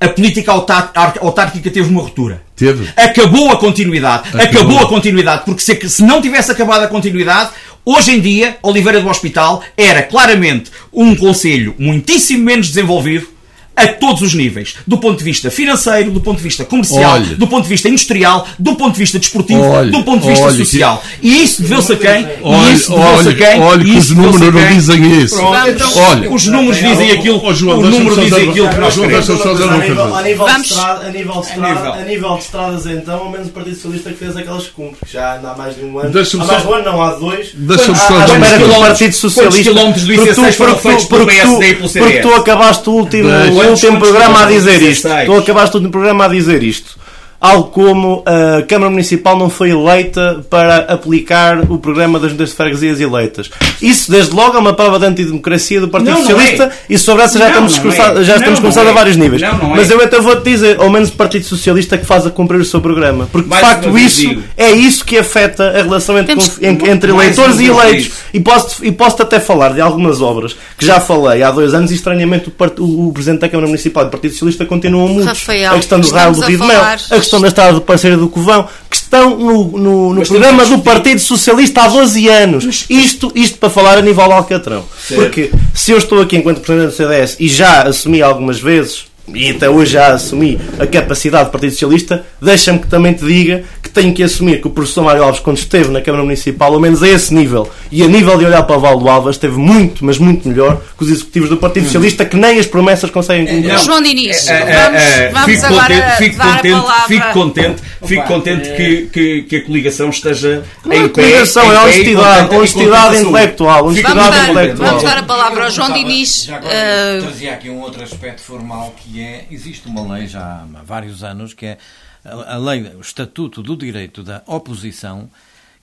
a política autár- autárquica teve uma ruptura. Teve. Acabou a continuidade. Acabou, Acabou. a continuidade. Porque se, se não tivesse acabado a continuidade, hoje em dia, Oliveira do Hospital era claramente um conselho muitíssimo menos desenvolvido a todos os níveis. Do ponto de vista financeiro, do ponto de vista comercial, Olhe. do ponto de vista industrial, do ponto de vista desportivo, Olhe, do ponto de vista social. E isso deveu-se a quem? E Olha, isso deveu-se a quem? olha, E que os números não dizem isso. Pronto, então, Olha. os números dizem aquilo, João, o número dizer- aquilo que nós João, queremos. a nível, de estrada, a, nível de estrada, nível. a nível de estradas, então, ao menos o Partido Socialista que fez aquelas que cumpre, que já anda há mais de um ano. Há mais de um ano, não, há dois. Deixa-me só o coisa. Partido Socialista. quilómetros do porque IC6 tu- foram feitos pelo PSD e pelo CDS? Porque tu acabaste o último, Último quantos programa a dizer isto. IC6? Tu acabaste último programa a dizer isto. Algo como a Câmara Municipal não foi eleita para aplicar o programa das juntas de freguesias eleitas. Isso, desde logo, é uma prova de antidemocracia do Partido Não, não Socialista é. e sobre essa já Não, estamos não é. já Não, estamos não conversados é. a vários níveis. Não, não é. Mas eu até vou-te dizer, ao menos o Partido Socialista que faz a cumprir o seu programa. Porque, de Mais facto, uma vez isso digo. é isso que afeta a relação entre, Temos- entre eleitores e eleitos. E posso, e posso até falar de algumas obras que já falei há dois anos e, estranhamente, o, o- Presidente da Câmara Municipal e do Partido Socialista continuam mudos. Rafael, a questão do Raio estamos do Rio de Mel, a questão da Estrada do Parceiro do Covão, que estão no, no, no programa do Partido Socialista há 12 anos. Isto, isto para falar a nível Alcatrão. Porque se eu estou aqui enquanto Presidente do CDS e já assumi algumas vezes, e até hoje já assumi a capacidade do Partido Socialista, deixa-me que também te diga que tenho que assumir que o professor Mário Alves, quando esteve na Câmara Municipal, ao menos a esse nível, e a nível de olhar para o Val do Alves, esteve muito, mas muito melhor que os executivos do Partido Socialista, que nem as promessas conseguem cumprir. João Diniz, É, é, vamos, é, vamos fico agora contente, fico dar contente, a palavra. fico contente, fico contente que, que, que a coligação esteja Não em pé. coligação, em é pé honestidade, honestidade a intelectual, honestidade Vamos dar, intelectual. vamos dar a palavra ao João Diniz. Já agora eh, trazia aqui um outro aspecto formal que é, existe uma lei já há vários anos, que é a, lei, o Estatuto do Direito da Oposição,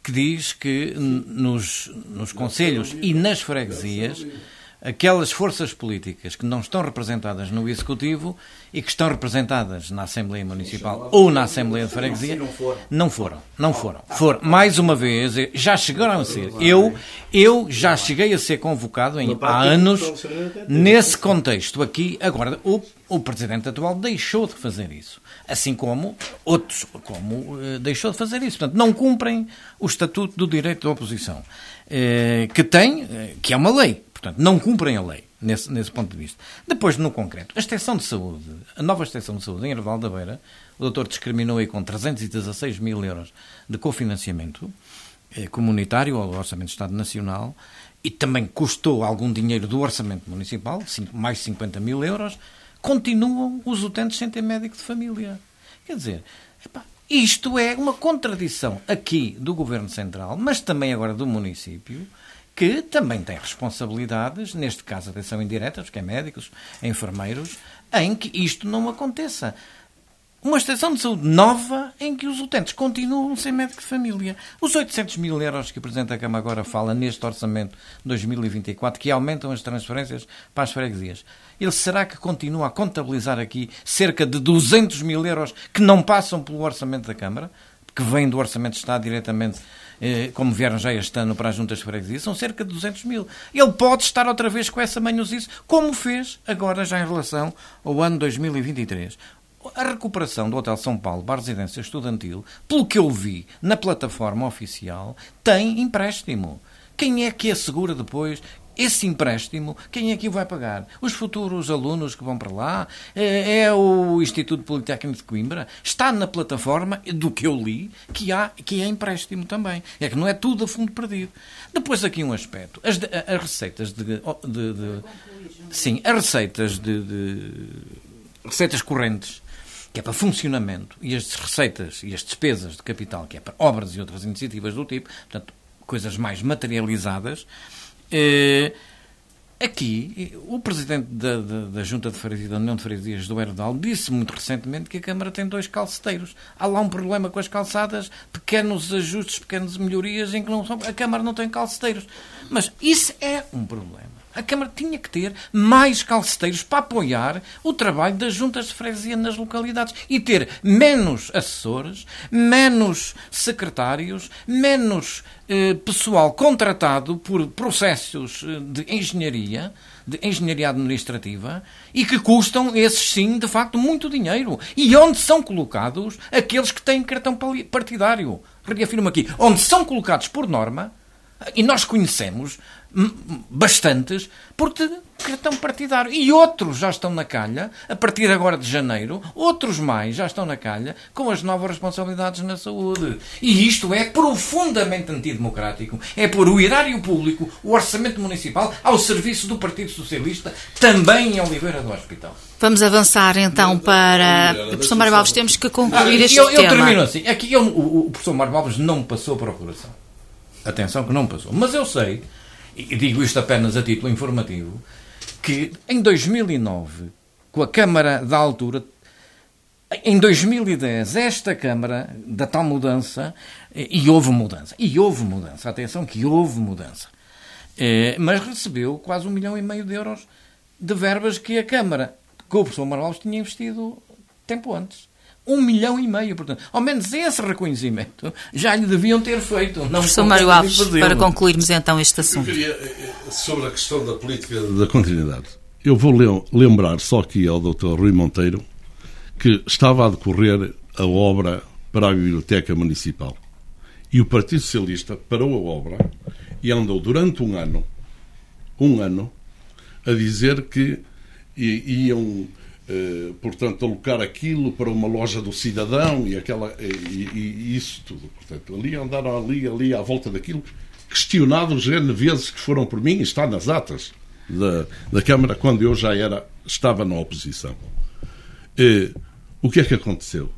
que diz que nos, nos conselhos e nas freguesias aquelas forças políticas que não estão representadas no Executivo e que estão representadas na Assembleia Municipal ou na Assembleia de Freguesia não foram. Não foram. Foram. Mais uma vez, já chegaram a ser. Eu, eu já cheguei a ser convocado em, há anos nesse contexto aqui. Agora, o, o Presidente atual deixou de fazer isso. Assim como outros, como eh, deixou de fazer isso. Portanto, não cumprem o Estatuto do Direito da Oposição, eh, que tem, eh, que é uma lei. Portanto, não cumprem a lei, nesse, nesse ponto de vista. Depois, no concreto, a extensão de saúde, a nova extensão de saúde em Herval da Beira, o doutor discriminou aí com 316 mil euros de cofinanciamento eh, comunitário ao Orçamento de Estado Nacional e também custou algum dinheiro do Orçamento Municipal, mais 50 mil euros, continuam os utentes sem ter médico de família. Quer dizer, epá, isto é uma contradição aqui do Governo Central, mas também agora do município, que também tem responsabilidades, neste caso atenção indireta, que é médicos, enfermeiros, em que isto não aconteça. Uma estação de saúde nova em que os utentes continuam sem médico de família. Os 800 mil euros que o Presidente da Câmara agora fala neste orçamento de 2024, que aumentam as transferências para as freguesias, ele será que continua a contabilizar aqui cerca de 200 mil euros que não passam pelo orçamento da Câmara, que vêm do orçamento de Estado diretamente como vieram já este ano para as juntas de freguesia, são cerca de 200 mil. Ele pode estar outra vez com essa manhosice, como fez agora já em relação ao ano 2023. A recuperação do Hotel São Paulo para a residência estudantil, pelo que eu vi na plataforma oficial, tem empréstimo. Quem é que assegura depois esse empréstimo, quem é que o vai pagar? Os futuros alunos que vão para lá? É, é o Instituto Politécnico de Coimbra? Está na plataforma, do que eu li, que, há, que é empréstimo também. É que não é tudo a fundo perdido. Depois aqui um aspecto. As, de- as receitas de, de- de- Sim, as receitas de- de receitas correntes, que é para funcionamento, e as receitas e as despesas de capital, que é para obras e outras iniciativas do tipo, portanto, coisas mais materializadas. Eh, Aqui, o presidente da, da, da Junta de Freguesia, da União de Freguesias do Herdal, disse muito recentemente que a Câmara tem dois calceteiros. Há lá um problema com as calçadas, pequenos ajustes, pequenas melhorias em que não são, a Câmara não tem calceteiros. Mas isso é um problema. A Câmara tinha que ter mais calceteiros para apoiar o trabalho das juntas de freguesia nas localidades e ter menos assessores, menos secretários, menos eh, pessoal contratado por processos eh, de engenharia, de engenharia administrativa, e que custam, esses sim, de facto, muito dinheiro. E onde são colocados aqueles que têm cartão partidário. Reafirmo aqui, onde são colocados por norma, e nós conhecemos bastantes por cartão partidário. E outros já estão na calha, a partir agora de janeiro, outros mais já estão na calha com as novas responsabilidades na saúde. E isto é profundamente antidemocrático. É pôr o erário público, o orçamento municipal, ao serviço do Partido Socialista, também em Oliveira do Hospital. Vamos avançar então para. Professor Mário Alves, temos que concluir este eu, tema. Eu termino assim. Aqui eu, o, o professor Mário Alves não passou para o coração. Atenção que não passou. Mas eu sei e digo isto apenas a título informativo, que em 2009, com a Câmara da altura, em 2010, esta Câmara, da tal mudança, e houve mudança, e houve mudança, atenção que houve mudança, eh, mas recebeu quase um milhão e meio de euros de verbas que a Câmara, que o professor Marlos tinha investido tempo antes um milhão e meio. Portanto, ao menos esse reconhecimento já lhe deviam ter feito. Não Professor Mário Alves, para concluirmos então este assunto. Eu queria, eh, sobre a questão da política da continuidade, eu vou lembrar só aqui ao Dr. Rui Monteiro que estava a decorrer a obra para a Biblioteca Municipal. E o Partido Socialista parou a obra e andou durante um ano, um ano, a dizer que iam eh, portanto, alocar aquilo para uma loja do cidadão e, aquela, e, e, isso tudo. Portanto, ali andaram ali, ali à volta daquilo, questionados N vezes que foram por mim, está nas atas da, da Câmara, quando eu já era, estava na oposição. Eh, o que é que aconteceu?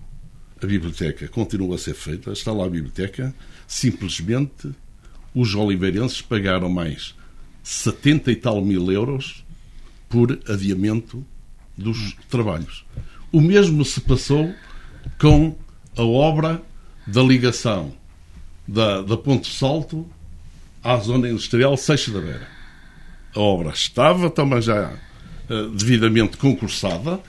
A biblioteca continua a ser feita, está lá a biblioteca, simplesmente os oliveirenses pagaram mais 70 e tal mil euros por adiamento dos trabalhos. O mesmo se passou com a obra da ligação da, da Ponte Salto à zona industrial Seixo da Beira. A obra estava também já uh, devidamente concursada,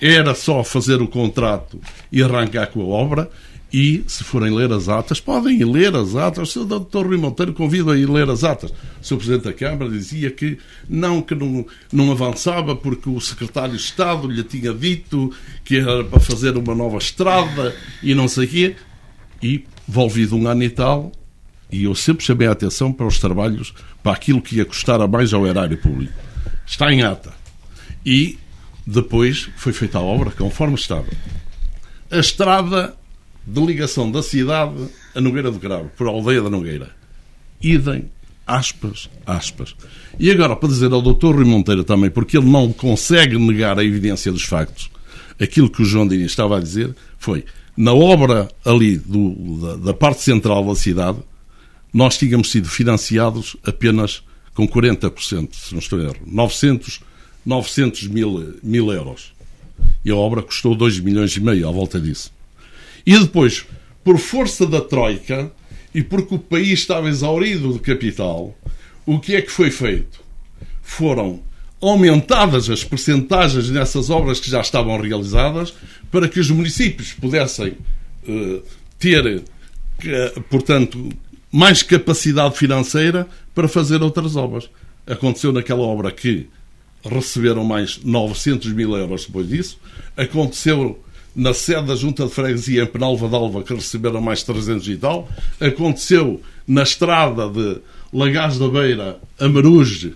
era só fazer o contrato e arrancar com a obra e, se forem ler as atas, podem ler as atas. O Dr. Rui Monteiro convida a ir ler as atas. O Sr. Presidente da Câmara dizia que não, que não, não avançava porque o Secretário de Estado lhe tinha dito que era para fazer uma nova estrada e não sei o quê. E, volvido um ano e tal, e eu sempre chamei a atenção para os trabalhos, para aquilo que ia custar a mais ao erário público. Está em ata. E depois foi feita a obra conforme estava. A estrada de ligação da cidade a Nogueira do Cravo, por aldeia da Nogueira. Idem, aspas, aspas. E agora, para dizer ao Dr. Rui Monteiro também, porque ele não consegue negar a evidência dos factos, aquilo que o João Dini estava a dizer foi, na obra ali do, da, da parte central da cidade, nós tínhamos sido financiados apenas com 40%, se não estou erro, 900, 900 mil, mil euros. E a obra custou 2 milhões e meio à volta disso. E depois, por força da Troika e porque o país estava exaurido de capital, o que é que foi feito? Foram aumentadas as percentagens nessas obras que já estavam realizadas para que os municípios pudessem uh, ter, uh, portanto, mais capacidade financeira para fazer outras obras. Aconteceu naquela obra que receberam mais 900 mil euros depois disso. Aconteceu na sede da Junta de Freguesia em Penalva d'Alva, que receberam mais 300 e tal. Aconteceu na estrada de Lagás da Beira a Maruge,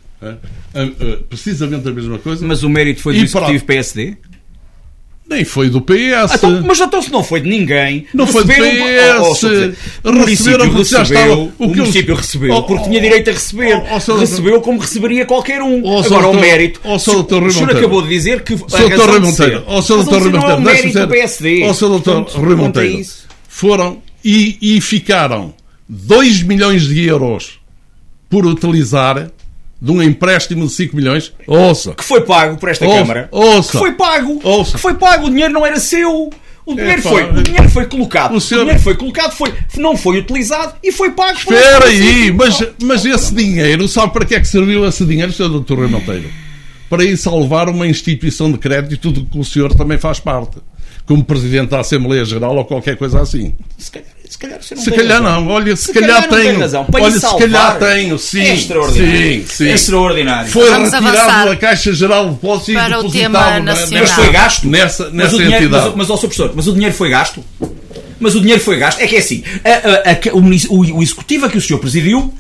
precisamente a mesma coisa. Mas o mérito foi do Executivo para... PSD? Nem foi do PS. Então, mas então se não foi de ninguém. Não foi do PS. o município recebeu, estava, o, o município recebeu oh, porque tinha direito a receber. Oh, oh, recebeu como receberia qualquer um. Oh, Agora doutor, o mérito. Oh, o doutor senhor acabou de dizer que a razão Rui Monteiro. Oh, Sr. Dr. Rui Monteiro. Não é o mérito do PSD. Ó, Sr. Dr. Rui Monteiro. Foram e, e ficaram 2 milhões de euros por utilizar de um empréstimo de 5 milhões, ouça. Que foi pago por esta ouça, Câmara. Ouça. Que foi pago. Ouça. Que foi pago. O dinheiro não era seu. O dinheiro, foi, o dinheiro foi colocado. O, senhor... o, dinheiro foi colocado, foi, não foi utilizado e foi pago. Espera aí, mas, mas esse dinheiro, sabe para que é que serviu esse dinheiro, Sr. Dr. Rui Monteiro? Para ir salvar uma instituição de crédito do que o senhor também faz parte como Presidente da Assembleia Geral ou qualquer coisa assim. Se calhar, se calhar, não, se calhar não. Olha, se, se calhar, calhar tenho. Razão. Para Olha, se calhar tenho. Sim, é extraordinário. Sim, sim. É extraordinário. Foi Vamos retirado da Caixa Geral de Depósitos e depositado mas foi gasto nessa, nessa mas dinheiro, entidade. Mas, mas, ó, professor, mas o dinheiro foi gasto? Mas o dinheiro foi gasto. É que é assim, a, a, a, o, o, executivo a que o senhor presidiu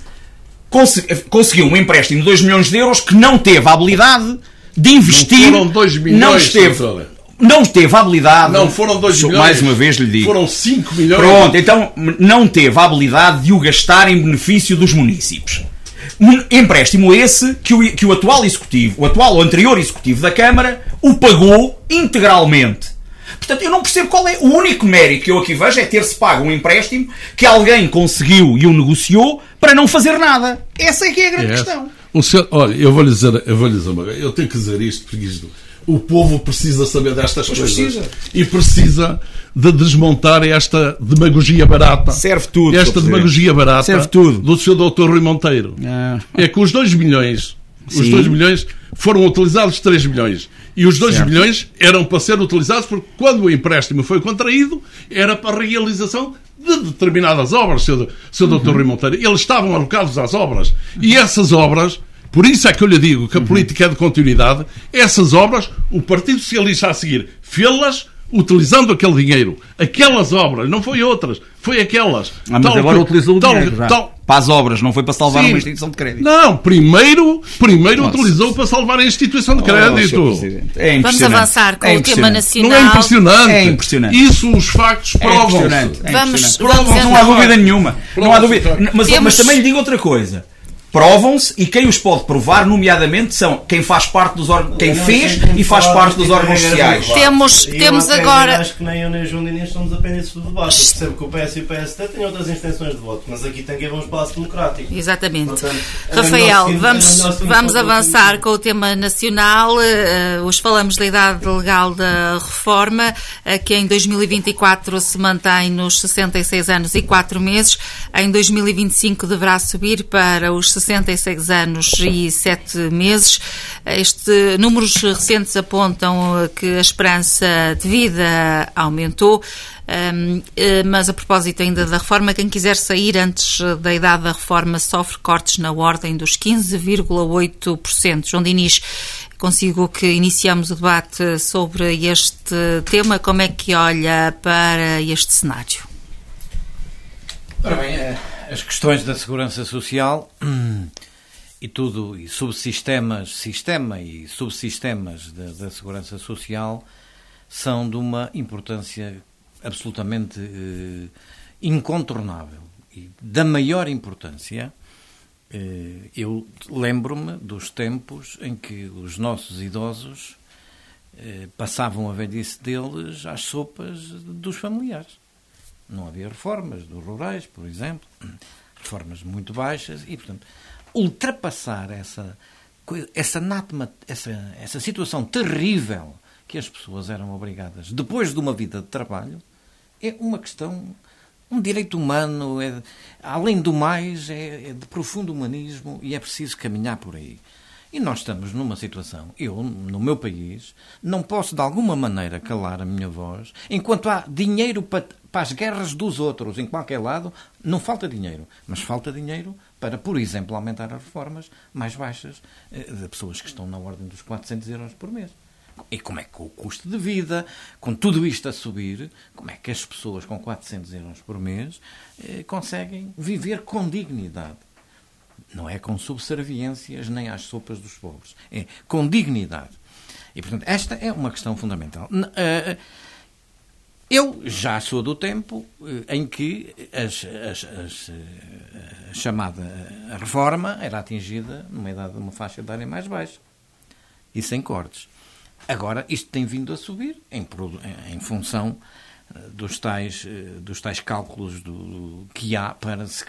conseguiu um empréstimo de 2 milhões de euros que não teve a habilidade de investir. Não foram 2 milhões, não esteve, não teve a habilidade. Não foram 2 milhões. Mais uma vez lhe digo. Foram 5 milhões. Pronto, então não teve a habilidade de o gastar em benefício dos municípios. Empréstimo esse que o, que o atual executivo, o atual ou anterior executivo da Câmara, o pagou integralmente. Portanto, eu não percebo qual é o único mérito que eu aqui vejo é ter-se pago um empréstimo que alguém conseguiu e o negociou para não fazer nada. Essa é que é a grande é. questão. O senhor, olha, eu vou lhe dizer, eu vou lhe dizer uma coisa. Eu tenho que dizer isto porque isto o povo precisa saber destas pois coisas. Precisa. E precisa de desmontar esta demagogia barata. Serve tudo. Esta demagogia barata Serve tudo. do seu doutor Rui Monteiro. Ah. É que os 2 milhões, Sim. os 2 milhões foram utilizados 3 milhões. E os 2 milhões eram para ser utilizados porque quando o empréstimo foi contraído, era para a realização de determinadas obras, seu, seu uhum. doutor Rui Monteiro. Eles estavam alocados às obras. E essas obras por isso é que eu lhe digo que a uhum. política é de continuidade. Essas obras, o Partido Socialista a seguir fê-las utilizando aquele dinheiro. Aquelas obras, não foi outras, foi aquelas. Ah, mas tal agora que, utilizou o tal, dinheiro tal, para as obras, não foi para salvar sim. uma instituição de crédito. Não, primeiro, primeiro utilizou para salvar a instituição de oh, crédito. Oh, é Vamos avançar com é o tema nacional. Não é impressionante? É impressionante. Isso os factos provam. É impressionante. É vamos, vamos, não há dúvida nenhuma. Não há dúvida. Mas, mas também lhe digo outra coisa provam-se e quem os pode provar, nomeadamente, são quem faz parte dos quem fez e faz parte dos órgãos sociais. Temos, temos agora. Acho que nem eu nem o João Diniz somos apenas do debate. Eu percebo que o PS e o PST têm outras intenções de voto, mas aqui tem que haver um espaço democrático. Exatamente. Portanto, Rafael, vamos, vamos avançar com o tema nacional. Uh, hoje falamos da idade legal da reforma, uh, que em 2024 se mantém nos 66 anos e 4 meses. Em 2025 deverá subir para os 66 anos e 7 meses. Este, números recentes apontam que a esperança de vida aumentou. Um, eh, mas a propósito ainda da reforma, quem quiser sair antes da idade da reforma sofre cortes na ordem dos 15,8%. João Diniz, consigo que iniciamos o debate sobre este tema. Como é que olha para este cenário? Ora bem, é as questões da segurança social e tudo, e subsistemas, sistema e subsistemas da, da segurança social são de uma importância absolutamente eh, incontornável e da maior importância. Eh, eu lembro-me dos tempos em que os nossos idosos eh, passavam a velhice deles às sopas dos familiares. Não havia reformas dos rurais, por exemplo, reformas muito baixas e, portanto, ultrapassar essa essa, essa, essa situação terrível que as pessoas eram obrigadas depois de uma vida de trabalho é uma questão, um direito humano, é, além do mais, é, é de profundo humanismo e é preciso caminhar por aí. E nós estamos numa situação, eu, no meu país, não posso de alguma maneira calar a minha voz, enquanto há dinheiro para, para as guerras dos outros em qualquer lado, não falta dinheiro. Mas falta dinheiro para, por exemplo, aumentar as reformas mais baixas eh, de pessoas que estão na ordem dos 400 euros por mês. E como é que o custo de vida, com tudo isto a subir, como é que as pessoas com 400 euros por mês eh, conseguem viver com dignidade? Não é com subserviências nem às sopas dos pobres. É com dignidade. E, portanto, esta é uma questão fundamental. Eh, eu já sou do tempo eh, em que as, as, as, eh, a chamada reforma era atingida numa idade de uma faixa de área mais baixa e sem cortes. Agora, isto tem vindo a subir em, em função dos tais, dos tais cálculos do, que há para se,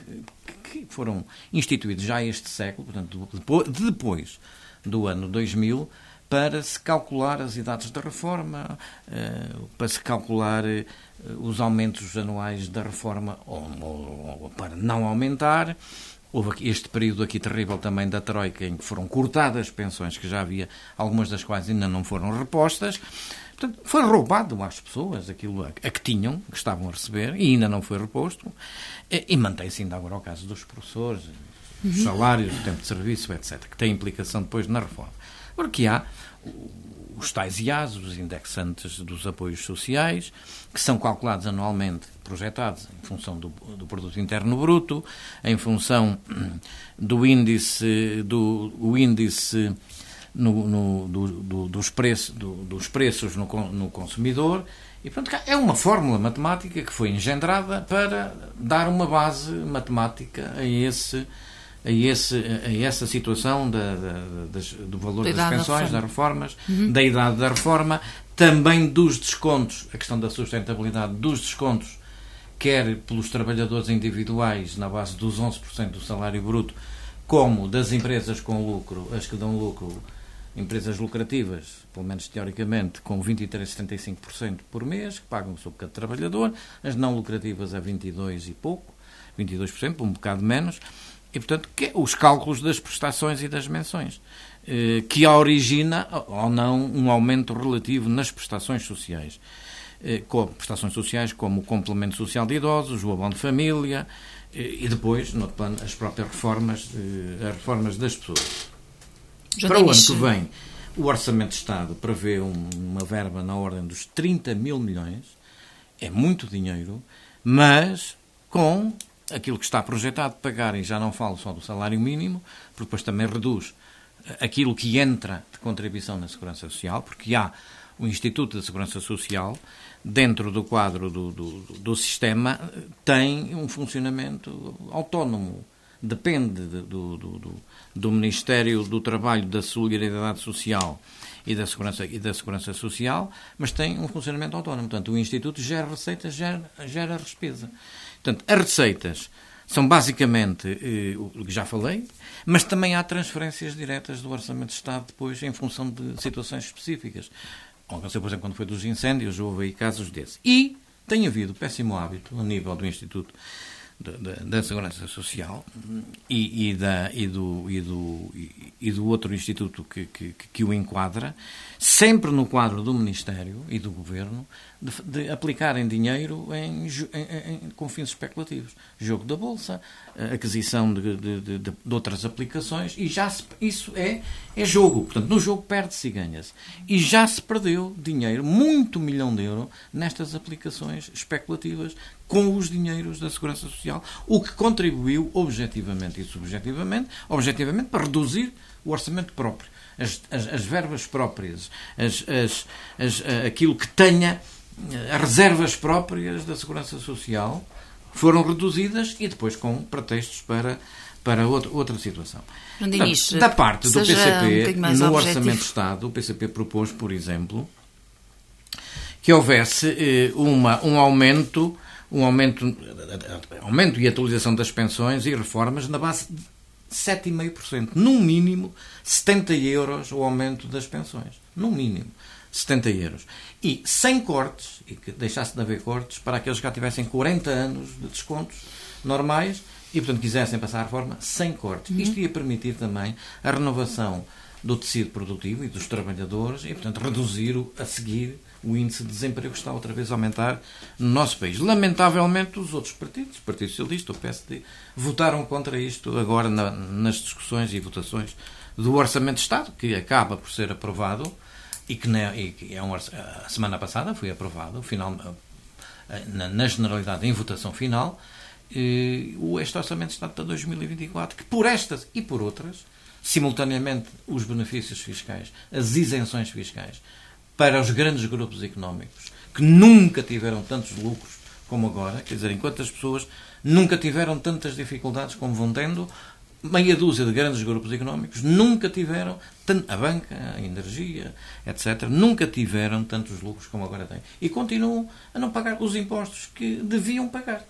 que foram instituídos já este século, portanto, depois do ano 2000, para se calcular as idades da reforma, eh, para se calcular eh, os aumentos anuais da reforma ou, para não aumentar. Houve este período aqui terrível também da Troika, em que foram cortadas pensões, que já havia, algumas das quais ainda não foram repostas. Portanto, foi roubado às pessoas aquilo a, que tinham, que estavam a receber, e ainda não foi reposto. E, mantém-se ainda agora o caso dos professores, os uhum. salários, o tempo de serviço, etc., que tem implicação depois na reforma. Porque há os tais IAS, os indexantes dos apoios sociais, que são calculados anualmente, projetados em função do, do produto interno bruto, em função do índice do índice no, no, do, do, dos, preços, dos preços no, no consumidor. E, portanto, é uma fórmula matemática que foi engendrada para dar uma base matemática a esse a, esse, a essa situação da, da, das, do valor da das pensões, da das reformas, uhum. da idade da reforma, também dos descontos, a questão da sustentabilidade dos descontos, quer pelos trabalhadores individuais na base dos 11% do salário bruto, como das empresas com lucro, as que dão lucro, empresas lucrativas, pelo menos teoricamente, com 23,75% por mês, que pagam sobre cada trabalhador, as não lucrativas a 22% e pouco, 22%, um bocado menos, e, portanto, é os cálculos das prestações e das menções, eh, que origina ou não um aumento relativo nas prestações sociais. Eh, com prestações sociais como o complemento social de idosos, o abono de família eh, e depois, no plano, as próprias reformas, as reformas das pessoas. Para o ano que vem, o Orçamento de Estado prevê uma verba na ordem dos 30 mil milhões, é muito dinheiro, mas com aquilo que está projetado de pagar, e já não falo só do salário mínimo, porque depois também reduz aquilo que entra de contribuição na Segurança Social, porque há o Instituto da Segurança Social, dentro do quadro do, do, do sistema, tem um funcionamento autónomo. Depende do, do, do Ministério do Trabalho, da Solidariedade Social e da Segurança, e da segurança Social, mas tem um funcionamento autónomo. Portanto, o Instituto gera receitas, gera, gera despesa. Portanto, as receitas são basicamente eh, o que já falei, mas também há transferências diretas do Orçamento de Estado depois em função de situações específicas. Aconteceu, por exemplo, quando foi dos incêndios, houve aí casos desses. E tem havido péssimo hábito, a nível do Instituto da, Segurança Social e, e, da, e, do, e, do, e, do outro instituto que, que, que o enquadra, sempre no quadro do Ministério e do Governo, de, de aplicarem dinheiro em, em, em, com fins especulativos. Jogo da Bolsa, aquisição de, de, de, outras aplicações, e já se, isso é, é jogo. Portanto, no jogo perde-se e ganha-se. E já se perdeu dinheiro, muito milhão de euros, nestas aplicações especulativas com os dinheiros da Segurança Social, o que contribuiu objetivamente e subjetivamente, objetivamente para reduzir o orçamento próprio. As, as, as verbas próprias, as, as, aquilo que tenha as reservas próprias da Segurança Social foram reduzidas e depois com pretextos para, para outra, outra situação. Portanto, da parte do PCP, um no Orçamento de Estado, o PCP propôs, por exemplo, que houvesse eh, uma, um aumento um aumento, aumento e atualização das pensões e reformas na base de 7,5%. No mínimo, 70 euros o aumento das pensões. No mínimo. 70 euros. E sem cortes, e que deixasse de haver cortes, para aqueles que já tivessem 40 anos de descontos normais e, portanto, quisessem passar a reforma sem cortes. Uhum. Isto ia permitir também a renovação do tecido produtivo e dos trabalhadores e, portanto, reduzir o, a seguir o índice de desemprego está outra vez a aumentar no nosso país. Lamentavelmente, os outros partidos, o Partido Socialista, o PSD, votaram contra isto agora na, nas discussões e votações do Orçamento de Estado, que acaba por ser aprovado e que, na, e que é um, a semana passada foi aprovado, final, na, na generalidade, em votação final, eh, este Orçamento de Estado para 2024, que por estas e por outras, simultaneamente os benefícios fiscais, as isenções fiscais, para os grandes grupos económicos, que nunca tiveram tantos lucros como agora, quer dizer, enquanto as pessoas nunca tiveram tantas dificuldades como vão tendo, meia dúzia de grandes grupos económicos nunca tiveram, a banca, a energia, etc., nunca tiveram tantos lucros como agora têm. E continuam a não pagar os impostos que deviam pagar.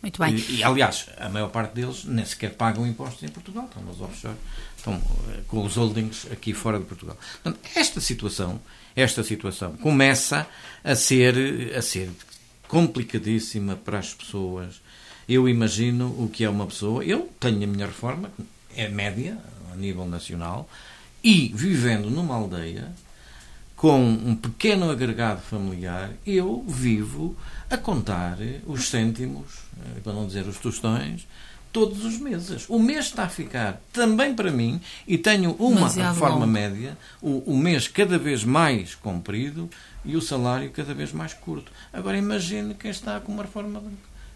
Muito bem. E, e, aliás, a maior parte deles nem sequer pagam impostos em Portugal, estão nos offshore, estão com os holdings aqui fora de Portugal. Portanto, esta situação, esta situação começa a ser, a ser complicadíssima para as pessoas. Eu imagino o que é uma pessoa. Eu tenho a minha reforma, é média, a nível nacional, e vivendo numa aldeia, com um pequeno agregado familiar, eu vivo a contar os cêntimos, eh, para não dizer os tostões, todos os meses. O mês está a ficar também para mim e tenho uma Demasiado reforma média, o, o mês cada vez mais comprido e o salário cada vez mais curto. Agora imagine quem está com uma reforma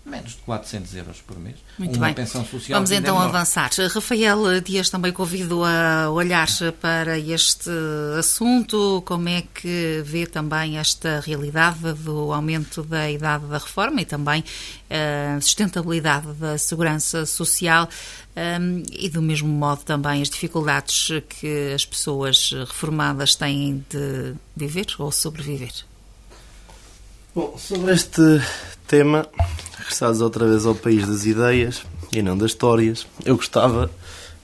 menos de 400 euros por mês. Muito uma bem. pensão social. Vamos então avançar. Rafael Dias também convido a olhar para este assunto. Como é que vê também esta realidade do aumento da idade da reforma e também a sustentabilidade da segurança social um, e do mesmo modo também as dificuldades que as pessoas reformadas têm de viver ou sobreviver? Bom, sobre este tema, regressados outra vez ao país das ideias e não das histórias, eu gostava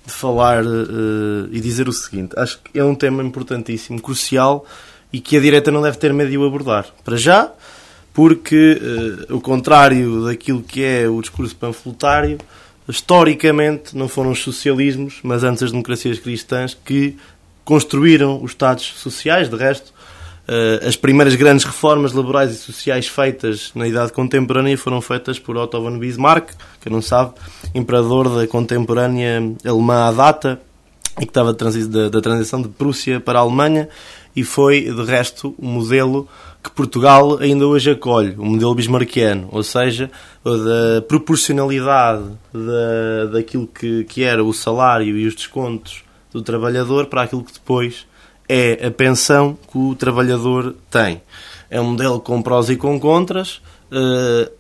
de falar uh, e dizer o seguinte: acho que é um tema importantíssimo, crucial e que a direita não deve ter medo de o abordar. Para já, porque, uh, o contrário daquilo que é o discurso panfletário, historicamente não foram os socialismos, mas antes as democracias cristãs que construíram os Estados sociais. De resto, as primeiras grandes reformas laborais e sociais feitas na idade contemporânea foram feitas por Otto von Bismarck, que não sabe, imperador da contemporânea alemã à data e que estava da, transição de Prússia para a Alemanha e foi, de resto, o um modelo que Portugal ainda hoje acolhe, o modelo bismarckiano, ou seja, da proporcionalidade da, daquilo que, que era o salário e os descontos do trabalhador para aquilo que depois é a pensão que o trabalhador tem. É um modelo com prós e com contras. Eh,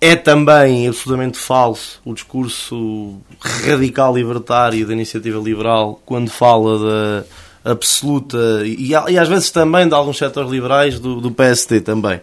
é também absolutamente falso o discurso radical libertário da iniciativa liberal quando fala da absoluta e, e às vezes também de alguns setores liberais do, do PSD também.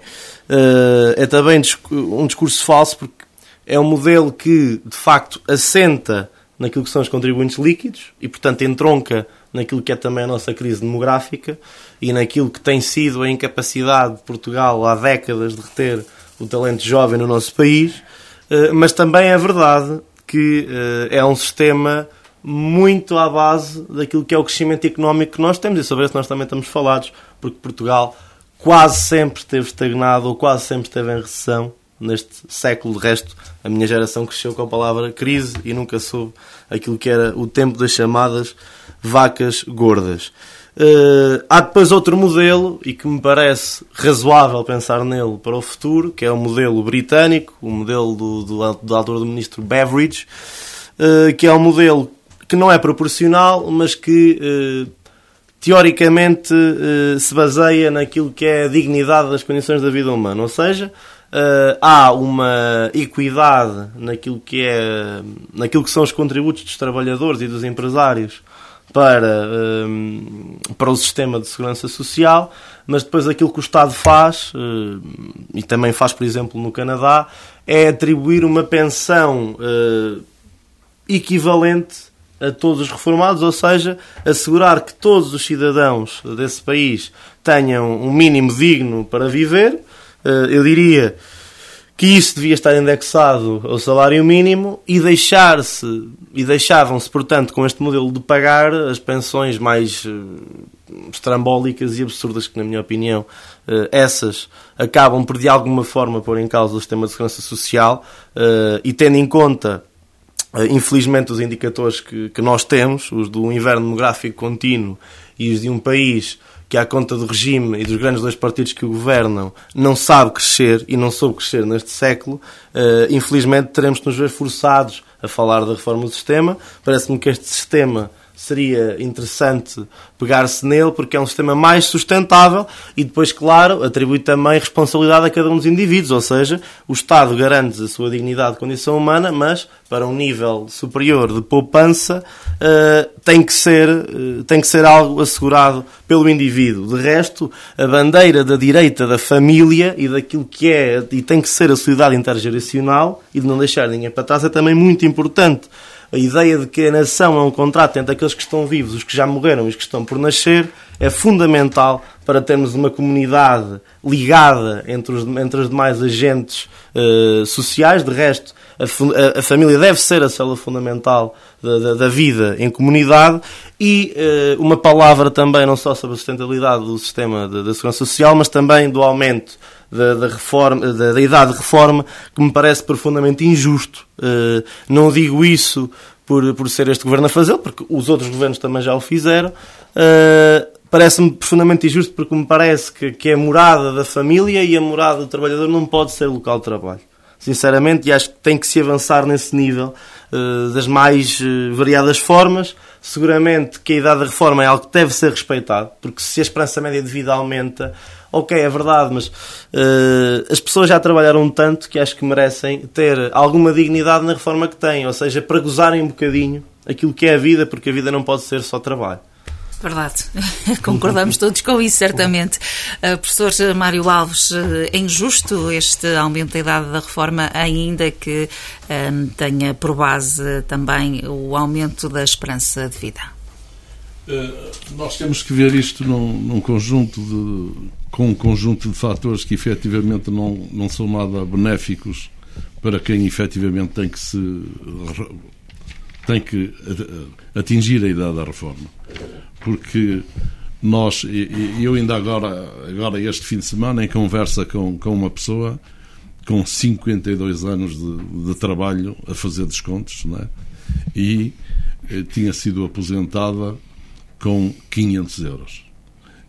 Eh, é também um discurso falso porque é um modelo que de facto assenta naquilo que são os contribuintes líquidos e portanto entronca naquilo que é também a nossa crise demográfica e naquilo que tem sido a incapacidade de Portugal há décadas de reter o talento jovem no nosso país, eh, mas também é verdade que eh, é um sistema muito à base daquilo que é o crescimento económico que nós temos e sobre isso nós também estamos falados, porque Portugal quase sempre esteve estagnado ou quase sempre esteve em recessão neste século. De resto, a minha geração cresceu com a palavra crise e nunca soube aquilo que era o tempo das chamadas vacas gordas. Uh, há depois outro modelo, e que me parece razoável pensar nele para o futuro, que é o modelo britânico, o modelo do, do, do autor do ministro Beveridge, uh, que é um modelo que não é proporcional, mas que uh, teoricamente se baseia naquilo que é a dignidade das condições da vida humana. Ou seja, há uma equidade naquilo que, é, naquilo que são os contributos dos trabalhadores e dos empresários para, um, para o sistema de segurança social, mas depois aquilo que o Estado faz, uh, e também faz, por exemplo, no Canadá, é atribuir uma pensão uh, equivalente a todos os reformados, ou seja, assegurar que todos os cidadãos desse país tenham um mínimo digno para viver. Uh, eu diria que isso devia estar indexado ao salário mínimo e deixar-se e deixavam-se, portanto, com este modelo de pagar as pensões mais uh, estrambólicas e absurdas que, na minha opinião, uh, essas acabam por de alguma forma pôr em causa o sistema de segurança social e tendo em conta infelizmente os indicadores que, que nós temos, os do inverno demográfico contínuo e os de um país que, à conta do regime e dos grandes dois partidos que o governam, não sabe crescer e não soube crescer neste século, uh, infelizmente teremos de nos ver forçados a falar da reforma do sistema. Parece-me que este sistema seria interessante pegar-se nele porque é um sistema mais sustentável e depois, claro, atribui também responsabilidade a cada um dos indivíduos, ou seja, o Estado garante a sua dignidade de condição humana, mas para um nível superior de poupança uh, tem, que ser, uh, tem que ser algo assegurado pelo indivíduo. De resto, a bandeira da direita da família e daquilo que é e tem que ser a solidariedade intergeracional e de não deixar ninguém para trás é também muito importante a ideia de que a nação é um contrato entre aqueles que estão vivos, os que já morreram e os que estão por nascer, é fundamental para termos uma comunidade ligada entre os, entre os demais agentes uh, sociais. De resto, a, a, família deve ser a célula fundamental da, da, da vida em comunidade. E uh, uma palavra também, não só sobre a sustentabilidade do sistema da segurança social, mas também do aumento da, da, reforma, da, da, idade de reforma, que me parece profundamente injusto. Uh, não digo isso por, por ser este governo a fazê-lo, porque os outros governos também já o fizeram. Uh, Parece-me profundamente injusto porque me parece que, que a morada da família e a morada do trabalhador não pode ser local de trabalho. Sinceramente, e acho que tem que se avançar nesse nível uh, das mais variadas formas. Seguramente que a idade da reforma é algo que deve ser respeitado, porque se a esperança média de vida aumenta, ok, é verdade, mas uh, as pessoas já trabalharam tanto que acho que merecem ter alguma dignidade na reforma que têm, ou seja, para gozarem um bocadinho aquilo que é a vida, porque a vida não pode ser só trabalho. Verdade, concordamos todos com isso, certamente. Uh, professor Mário Alves, uh, é injusto este aumento da idade da reforma, ainda que uh, tenha por base também o aumento da esperança de vida? nós temos que ver isto num, num conjunto de com um conjunto de fatores que efetivamente não, não são nada benéficos para quem efetivamente tem que se tem que atingir a idade da reforma. Porque nós, eu ainda agora, agora este fim de semana, em conversa com, com uma pessoa com 52 anos de, de trabalho a fazer descontos, não é? e eh, tinha sido aposentada com 500 euros.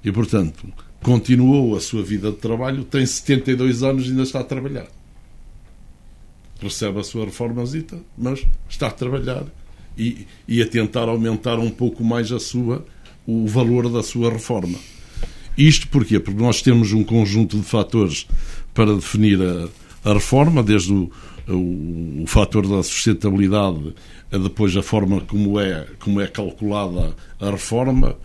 E, portanto, continuou a sua vida de trabalho, tem 72 anos e ainda está a trabalhar. Recebe a sua reformazita, mas está a trabalhar e, e a tentar aumentar um pouco mais a sua, o valor da sua reforma. Isto porquê? Porque nós temos um conjunto de fatores para definir a, a reforma, desde o, o, o fator da sustentabilidade, a depois a forma como é, como é calculada a reforma,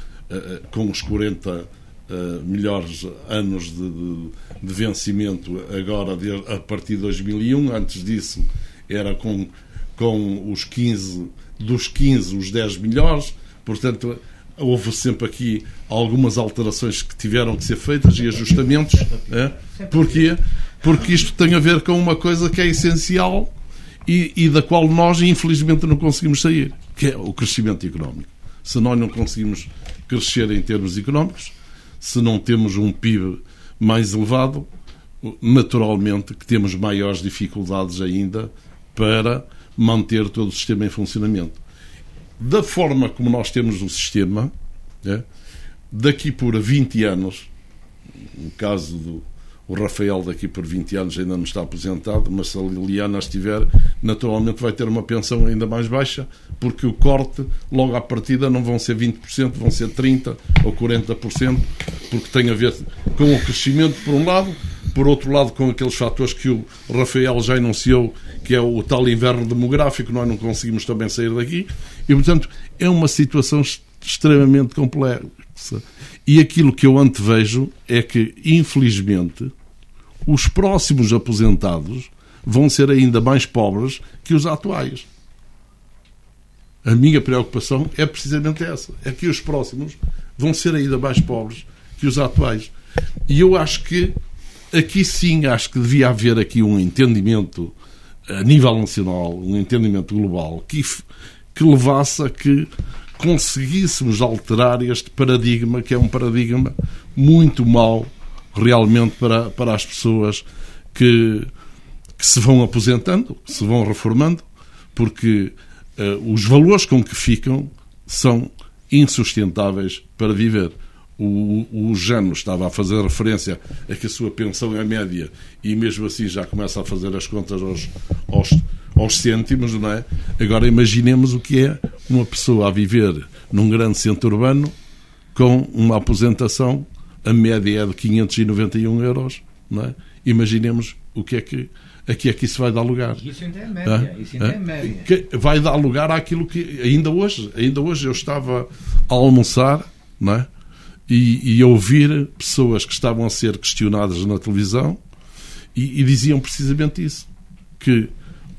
com os 40 uh, melhores anos de, de, de, vencimento agora de, a partir de 2001. Antes disso era com, com os 15, dos 15 os 10 melhores. Portanto, houve sempre aqui algumas alterações que tiveram que ser feitas e ajustamentos. É? Porquê? Porque isto tem a ver com uma coisa que é essencial e, e, da qual nós, infelizmente, não conseguimos sair, que é o crescimento económico. Se nós não conseguimos crescer em termos económicos, se não temos um PIB mais elevado, naturalmente que temos maiores dificuldades ainda para manter todo o sistema em funcionamento. Da forma como nós temos o sistema, é, daqui por 20 anos, no caso do, o Rafael, daqui por 20 anos, ainda não está aposentado, mas se a Liliana estiver, naturalmente vai ter uma pensão ainda mais baixa, porque o corte, logo à partida, não vão ser 20%, vão ser 30% ou 40%, porque tem a ver com o crescimento, por um lado, por outro lado, com aqueles fatores que o Rafael já enunciou, que é o tal inverno demográfico, nós não conseguimos também sair daqui, e portanto é uma situação extremamente complexa. E aquilo que eu antevejo é que, infelizmente, os próximos aposentados vão ser ainda mais pobres que os atuais. A minha preocupação é precisamente essa: é que os próximos vão ser ainda mais pobres que os atuais. E eu acho que aqui sim acho que devia haver aqui um entendimento a nível nacional, um entendimento global que, que levasse a que conseguíssemos alterar este paradigma, que é um paradigma muito mau realmente para, para as pessoas que, que se vão aposentando, que se vão reformando, porque uh, os valores com que ficam são insustentáveis para viver. O, o Jano estava a fazer referência a que a sua pensão é média e mesmo assim já começa a fazer as contas aos, aos, aos cêntimos, não é? Agora imaginemos o que é uma pessoa a viver num grande centro urbano com uma aposentação, a média é de 591 euros, não é? Imaginemos o que é que aqui é que isso vai dar lugar. Isso ainda é média. Ah, Isso ainda é média. que vai dar lugar àquilo que ainda hoje, ainda hoje eu estava a almoçar, não é? E, e a ouvir pessoas que estavam a ser questionadas na televisão e, e diziam precisamente isso, que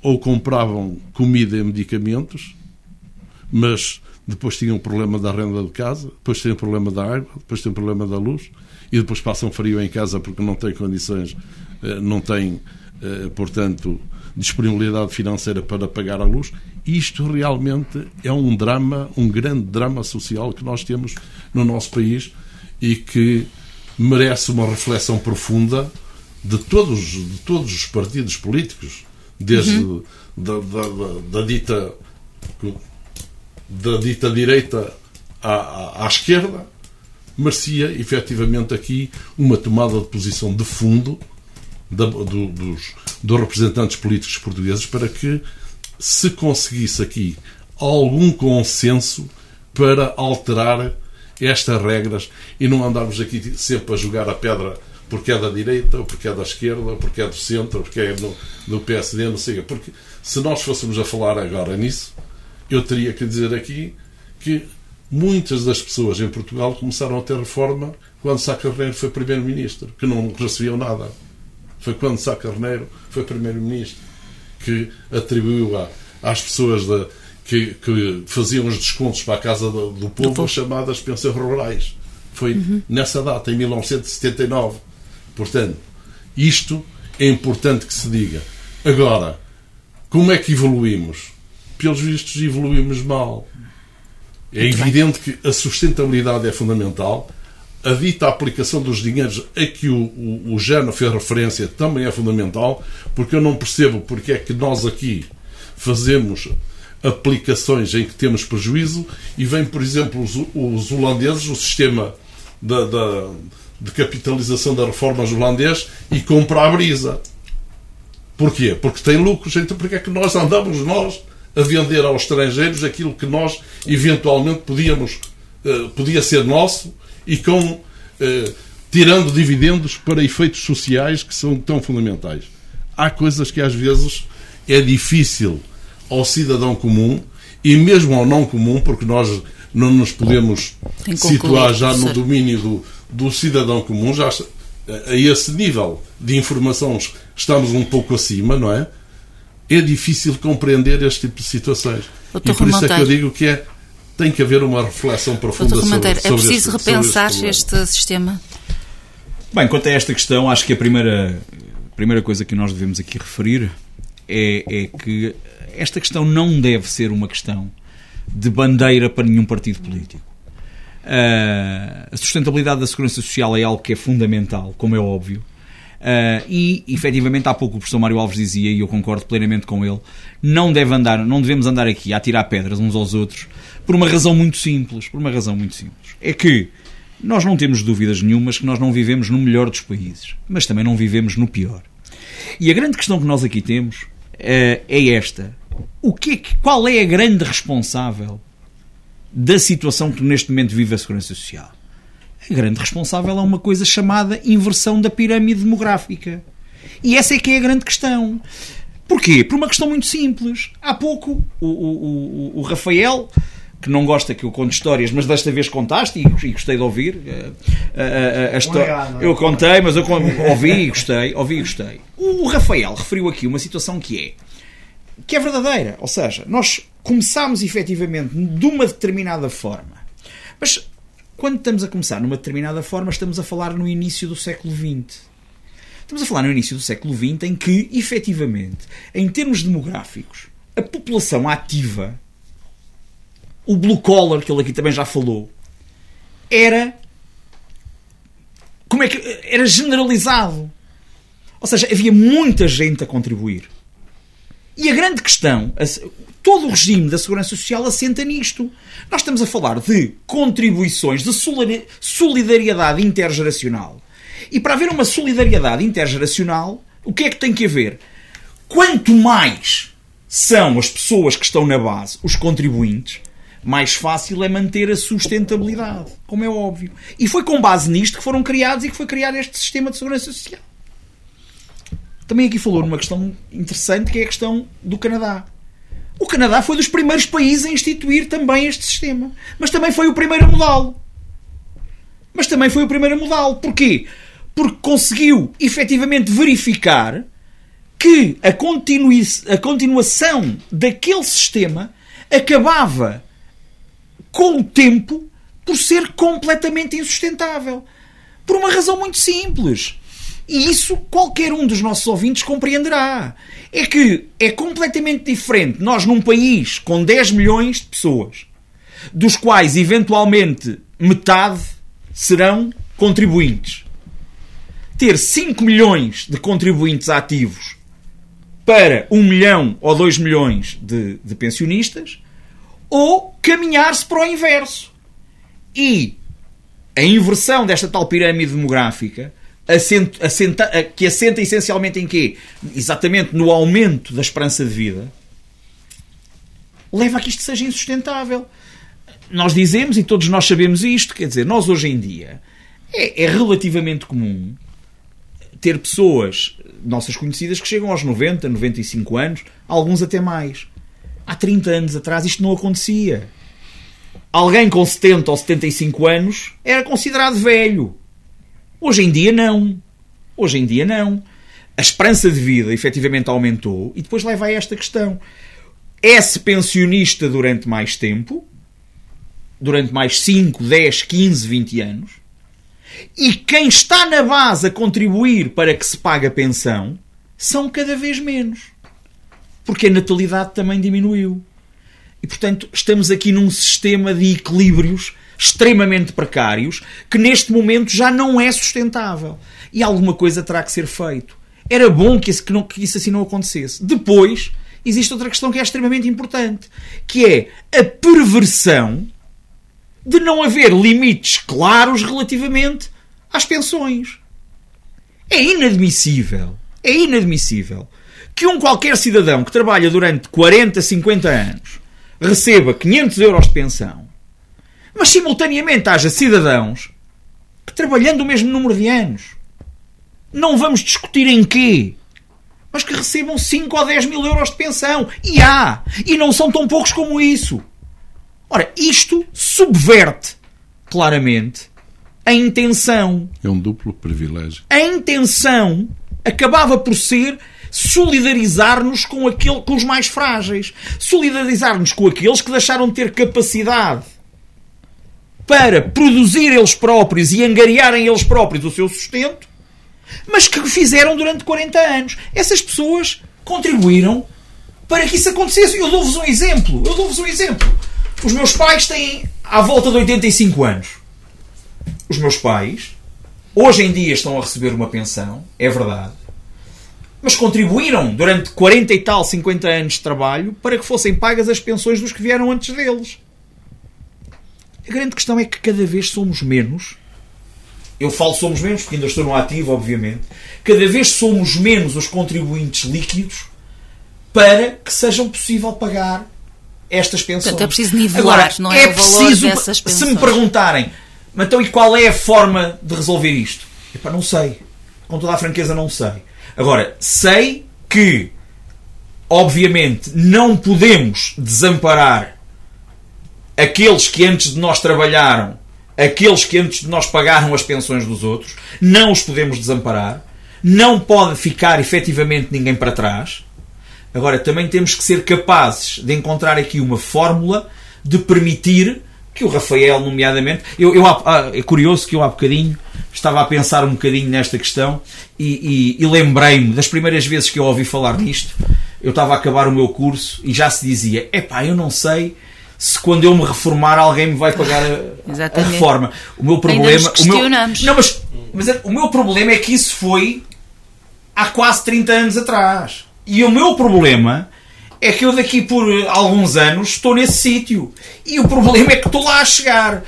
ou compravam comida e medicamentos, mas depois tinham o problema da renda de casa, depois têm o problema da água, depois têm o problema da luz e depois passam frio em casa porque não têm condições, eh, não têm, eh, portanto, disponibilidade financeira para pagar a luz. Isto realmente é um drama, um grande drama social que nós temos no nosso país e que merece uma reflexão profunda de todos, de todos os partidos políticos, desde da, da- da- da dita da dita direita à, à, esquerda, merecia efetivamente aqui uma tomada de posição de fundo da- do- dos, dos representantes políticos portugueses para que se conseguisse aqui algum consenso para alterar estas regras e não andarmos aqui sempre a jogar a pedra porque é da direita, ou porque é da esquerda, ou porque é do centro, ou porque é do, do PSD, não sei. Porque se nós fôssemos a falar agora nisso, eu teria que dizer aqui que muitas das pessoas em Portugal começaram a ter reforma quando Sá Carneiro foi Primeiro-Ministro, que não recebiam nada. Foi quando Sá Carneiro foi Primeiro-Ministro que atribuiu a- às pessoas da- que, que faziam os descontos para a Casa do, do Povo as chamadas pensões rurais. Foi nessa data, em 1979. Portanto, isto é importante que se diga. Agora, como é que evoluímos? Pelos vistos, evoluímos mal. É evidente que a sustentabilidade é fundamental. A dita aplicação dos dinheiros a que o, o, o Jano fez referência também é fundamental, porque eu não percebo porque é que nós aqui fazemos aplicações em que temos prejuízo e vem, por exemplo, os, os holandeses, o sistema da, da- de capitalização da reforma holandês e compra a brisa. Porquê? Porque tem lucros. Então, porquê é que nós andamos nós a vender aos estrangeiros aquilo que nós eventualmente podíamos, eh, podia ser nosso e com eh, tirando dividendos para efeitos sociais que são tão fundamentais? Há coisas que às vezes é difícil ao cidadão comum e mesmo ao não comum, porque nós não nos podemos Tem situar já no domínio do, do cidadão comum, já a a esse nível de informação estamos um pouco acima, não é? É difícil compreender este tipo de situações. Doutor e por isso é que eu digo que é, tem que haver uma reflexão profunda Doutor sobre, Romanteiro, é preciso este- repensar problema. este sistema? Bem, quanto a esta questão, acho que a primeira, a primeira coisa que nós devemos aqui referir é, é que esta questão não deve ser uma questão de bandeira para nenhum partido político. Ah, a sustentabilidade da segurança social é algo que é fundamental, como é óbvio. Ah, e, efetivamente, há pouco o professor Mário Alves dizia, e eu concordo plenamente com ele, não, deve andar, não devemos andar aqui a tirar pedras uns aos outros por uma razão muito simples. Por uma razão muito simples. É que nós não temos dúvidas nenhumas que nós não vivemos no melhor dos países, mas também não vivemos no pior. E a grande questão que nós aqui temos eh, é esta. O que é que- qual é a grande responsável da situação que neste momento vive a Segurança Social? A grande responsável é uma coisa chamada inversão da pirâmide demográfica. E essa é que é a grande questão. Porquê? Por uma questão muito simples. Há pouco o, o- o- o Rafael, que não gosta que eu conte histórias, mas desta vez contaste e, e gostei de ouvir. eh, a- a- a histó- Obrigado. eu contei, mas eu ouvi e gostei. Ouvi e gostei. O Rafael referiu aqui uma situação que é que é verdadeira. Ou seja, nós começámos efetivamente de uma determinada forma. Mas quando estamos a começar numa determinada forma, estamos a falar no início do século XX. Estamos a falar no início do século XX em que, efetivamente, em termos demográficos, a população ativa, o blue collar, que ele aqui também já falou, era. Como é que. Era generalizado. Ou seja, havia muita gente a contribuir. E a grande questão, todo o regime da segurança social assenta nisto. Nós estamos a falar de contribuições, de solidari- solidariedade intergeracional. E para haver uma solidariedade intergeracional, o que é que tem que haver? Quanto mais são as pessoas que estão na base, os contribuintes, mais fácil é manter a sustentabilidade, como é óbvio. E foi com base nisto que foram criados e que foi criado este sistema de segurança social. Também aqui falou numa questão interessante que é a questão do Canadá. O Canadá foi dos primeiros países a instituir também este sistema. Mas também foi o primeiro a mudá-lo. Mas também foi o primeiro a mudá-lo. Porquê? Porque conseguiu efetivamente verificar que a, a continuação daquele sistema acabava com o tempo por ser completamente insustentável. Por uma razão muito simples. E isso qualquer um dos nossos ouvintes compreenderá. É que é completamente diferente nós, num país com 10 milhões de pessoas, dos quais eventualmente metade serão contribuintes, ter 5 milhões de contribuintes ativos para 1 milhão ou 2 milhões de, de pensionistas, ou caminhar-se para o inverso. E a inversão desta tal pirâmide demográfica assenta, assenta, que assenta essencialmente em quê? Exatamente no aumento da esperança de vida, leva a que isto seja insustentável. Nós dizemos, e todos nós sabemos isto, quer dizer, nós hoje em dia é, é relativamente comum ter pessoas nossas conhecidas que chegam aos 90, 95 anos, alguns até mais. Há 30 anos atrás isto não acontecia. Alguém com 70 ou 75 anos era considerado velho. Hoje em dia não. Hoje em dia não. A esperança de vida efetivamente aumentou e depois leva a esta questão. É-se pensionista durante mais tempo, durante mais 5, 10, 15, 20 anos, e quem está na base a contribuir para que se pague a pensão são cada vez menos porque a natalidade também diminuiu. E, portanto, estamos aqui num sistema de equilíbrios extremamente precários que neste momento já não é sustentável. E alguma coisa terá que ser feito. Era bom que isso, que, não, que isso assim não acontecesse. Depois, existe outra questão que é extremamente importante, que é a perversão de não haver limites claros relativamente às pensões. É inadmissível. É inadmissível que um qualquer cidadão que trabalha durante 40, 50 anos receba 500 euros de pensão, mas simultaneamente haja cidadãos que, trabalhando o mesmo número de anos, não vamos discutir em quê, mas que recebam 5 ou 10 mil euros de pensão. E há! E não são tão poucos como isso. Ora, isto subverte claramente a intenção. É um duplo privilégio. A intenção acabava por ser solidarizar-nos com, aquele, com os mais frágeis, solidarizar-nos com aqueles que deixaram de ter capacidade para produzir eles próprios e angariarem eles próprios o seu sustento, mas que fizeram durante 40 anos. Essas pessoas contribuíram para que isso acontecesse. Eu dou-vos um exemplo. Eu dou-vos um exemplo. Os meus pais têm à volta de 85 anos. Os meus pais, hoje em dia, estão a receber uma pensão, é verdade mas contribuíram durante 40 e tal, 50 anos de trabalho para que fossem pagas as pensões dos que vieram antes deles. A grande questão é que cada vez somos menos. Eu falo somos menos porque ainda estou no ativo, obviamente. Cada vez somos menos os contribuintes líquidos para que seja possível pagar estas pensões. Portanto, é preciso nivelar, Agora, não é, é o preciso, dessas pensões. Se me perguntarem, então e qual é a forma de resolver isto? Epá, não sei. Com toda a franqueza, não sei. Agora, sei que, obviamente, não podemos desamparar aqueles que antes de nós trabalharam, aqueles que antes de nós pagaram as pensões dos outros, não os podemos desamparar, não pode ficar efetivamente ninguém para trás. Agora, também temos que ser capazes de encontrar aqui uma fórmula de permitir que o Rafael, nomeadamente. Eu, eu, é curioso que eu há bocadinho estava a pensar um bocadinho nesta questão e, e, e lembrei-me das primeiras vezes que eu ouvi falar nisto. Eu estava a acabar o meu curso e já se dizia: epá, eu não sei se quando eu me reformar alguém me vai pagar a, a reforma. O meu problema. o meu, não, mas, mas é, o meu problema é que isso foi há quase 30 anos atrás. E o meu problema é que eu daqui por alguns anos estou nesse sítio. E o problema é que estou lá a chegar.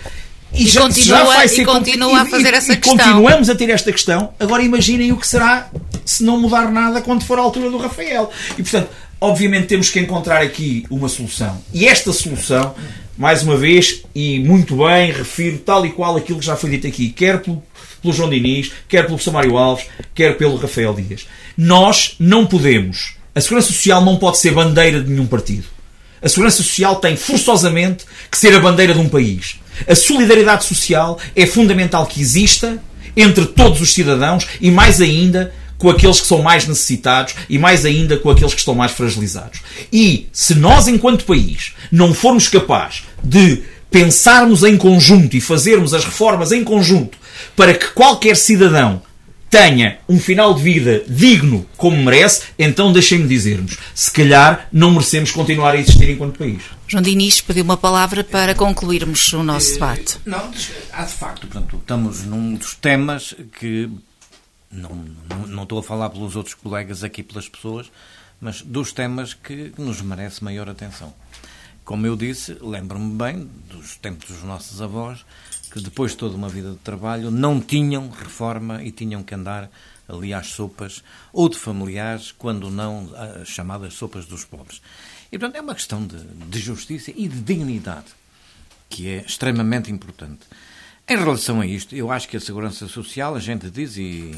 E, e já, continua, já vai ser e continua a fazer e, essa e questão. continuamos a ter esta questão. Agora imaginem o que será se não mudar nada quando for a altura do Rafael. E portanto, obviamente temos que encontrar aqui uma solução. E esta solução mais uma vez, e muito bem, refiro tal e qual aquilo que já foi dito aqui, quer pelo, pelo João Diniz, quer pelo professor Mário Alves, quer pelo Rafael Dias. Nós não podemos, a Segurança Social não pode ser bandeira de nenhum partido. A Segurança Social tem forçosamente que ser a bandeira de um país. A solidariedade social é fundamental que exista entre todos os cidadãos e, mais ainda, com aqueles que são mais necessitados e mais ainda com aqueles que estão mais fragilizados. E se nós, enquanto país, não formos capazes de pensarmos em conjunto e fazermos as reformas em conjunto para que qualquer cidadão tenha um final de vida digno como merece, então deixem-me dizer-nos, se calhar não merecemos continuar a existir enquanto país. João Diniz pediu uma palavra para concluirmos o nosso Eh, debate. Não, há de facto, portanto, estamos num dos temas que não, não, não estou a falar pelos outros colegas aqui, pelas pessoas, mas dos temas que nos merece maior atenção. Como eu disse, lembro-me bem dos tempos dos nossos avós, que depois de toda uma vida de trabalho não tinham reforma e tinham que andar ali às sopas, ou de familiares, quando não as chamadas sopas dos pobres. E, portanto, é uma questão de, de justiça e de dignidade que é extremamente importante. Em relação a isto, eu acho que a segurança social, a gente diz, e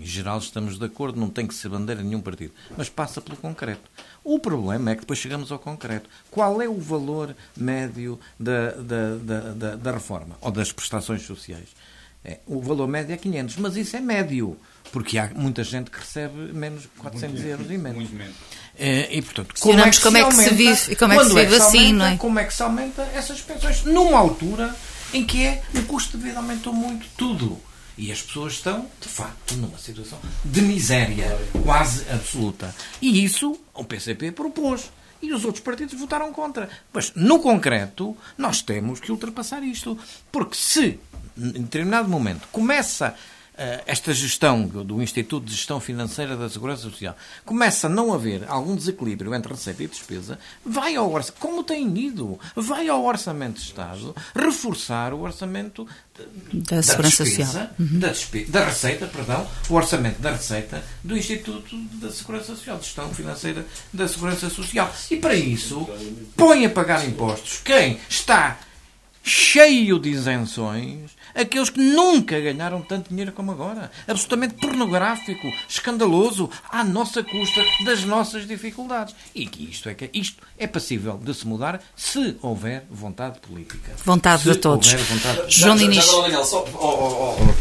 em geral estamos de acordo, não tem que ser bandeira de nenhum partido, mas passa pelo concreto. O problema é que depois chegamos ao concreto. Qual é o valor médio da, da, da, da, da reforma ou das prestações sociais? É, o valor médio é 500, mas isso é médio, porque há muita gente que recebe menos 400 euros e menos. É, e, portanto, Questionamos como é que se aumenta- vive e como é que se vive assim, aumenta, não é? Como é que se aumenta essas pensões numa altura em que é, o custo de vida aumentou muito tudo. E as pessoas estão, de facto, numa situação de miséria quase absoluta. E isso o PCP propôs. E os outros partidos votaram contra. Mas, no concreto, nós temos que ultrapassar isto. Porque se, em determinado momento, começa esta gestão do Instituto de Gestão Financeira da Segurança Social começa a não haver algum desequilíbrio entre receita e despesa, vai ao orçamento, como tem ido, vai ao Orçamento de Estado reforçar o orçamento Da Segurança despesa, Social. Da, despe- da Receita, perdão, o orçamento da Receita do Instituto da Segurança Social, de Gestão Financeira da Segurança Social. E para isso, põe a pagar impostos quem está cheio de isenções, aqueles que nunca ganharam tanto dinheiro como agora. Absolutamente pornográfico, escandaloso, à nossa custa das nossas dificuldades. E que isto é, que isto é passível de se mudar se houver vontade política. Vontade Se de todos. houver vontade João Diniz.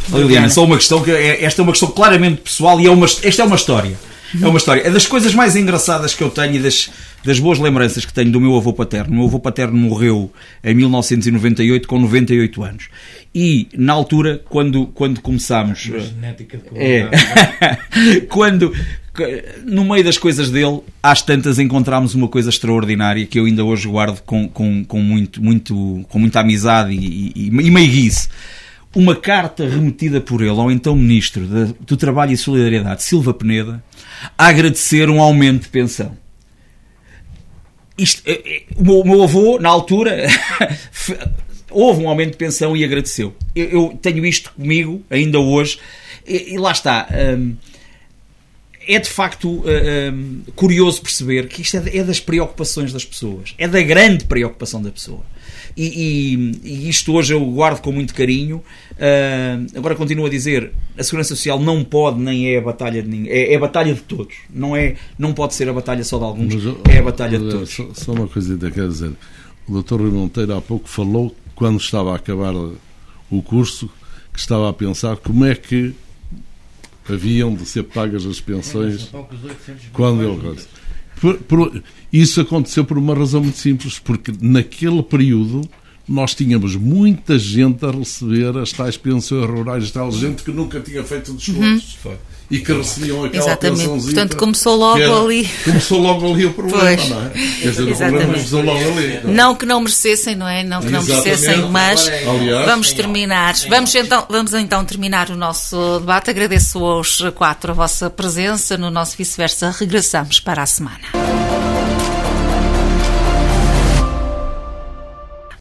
Liliana, só uma questão que é, esta é uma questão claramente pessoal e é uma, esta é uma história. É uma história. É das coisas mais engraçadas que eu tenho e das, das boas lembranças que tenho do meu avô paterno. O meu avô paterno morreu em 1998 com 98 anos. E na altura, quando, quando começámos. genética de É. Quando, no meio das coisas dele, às tantas encontramos uma coisa extraordinária que eu ainda hoje guardo com, com, com, muito, muito, com muita amizade e, e, e meiguice. Uma carta remetida por ele ao então Ministro da- do Trabalho e Solidariedade, Silva Peneda, a agradecer um aumento de pensão. Isto, é- é- o, meu, meu avô, na altura, houve um aumento de pensão e agradeceu. Eu, eu tenho isto comigo, ainda hoje, e, e lá está. hum, é de facto uh, um, curioso perceber que isto é, é das preocupações das pessoas, é da grande preocupação da pessoa. E, e- e isto hoje eu guardo com muito carinho. Uh, agora continuo a dizer: a segurança social não pode, nem é a batalha de ninguém, é, é a batalha de todos. Não, é, não pode ser a batalha só de alguns, Mas, oh, é a batalha de oh, todos. Só, só uma coisa ainda quero dizer. O Dr. Rui Monteiro há pouco falou, quando estava a acabar o curso, que estava a pensar como é que haviam de ser pagas as pensões quando ele. Por- por- isso aconteceu por uma razão muito simples, porque naquele período nós tínhamos muita gente a receber as tais pensões rurais, tal gente que nunca tinha feito descontos e que recebiam aquela. Exatamente. pensãozinha. Portanto, começou logo era- ali. Começou logo ali o problema, Pois. não é? Quer dizer, o problema Exatamente. começou logo ali. Não que não merecessem, não é? Não que não Exatamente. merecessem, mas Aliás, vamos terminar. Vamos então, vamos então terminar o nosso debate. Agradeço aos quatro a vossa presença no nosso vice-versa. Regressamos para a semana.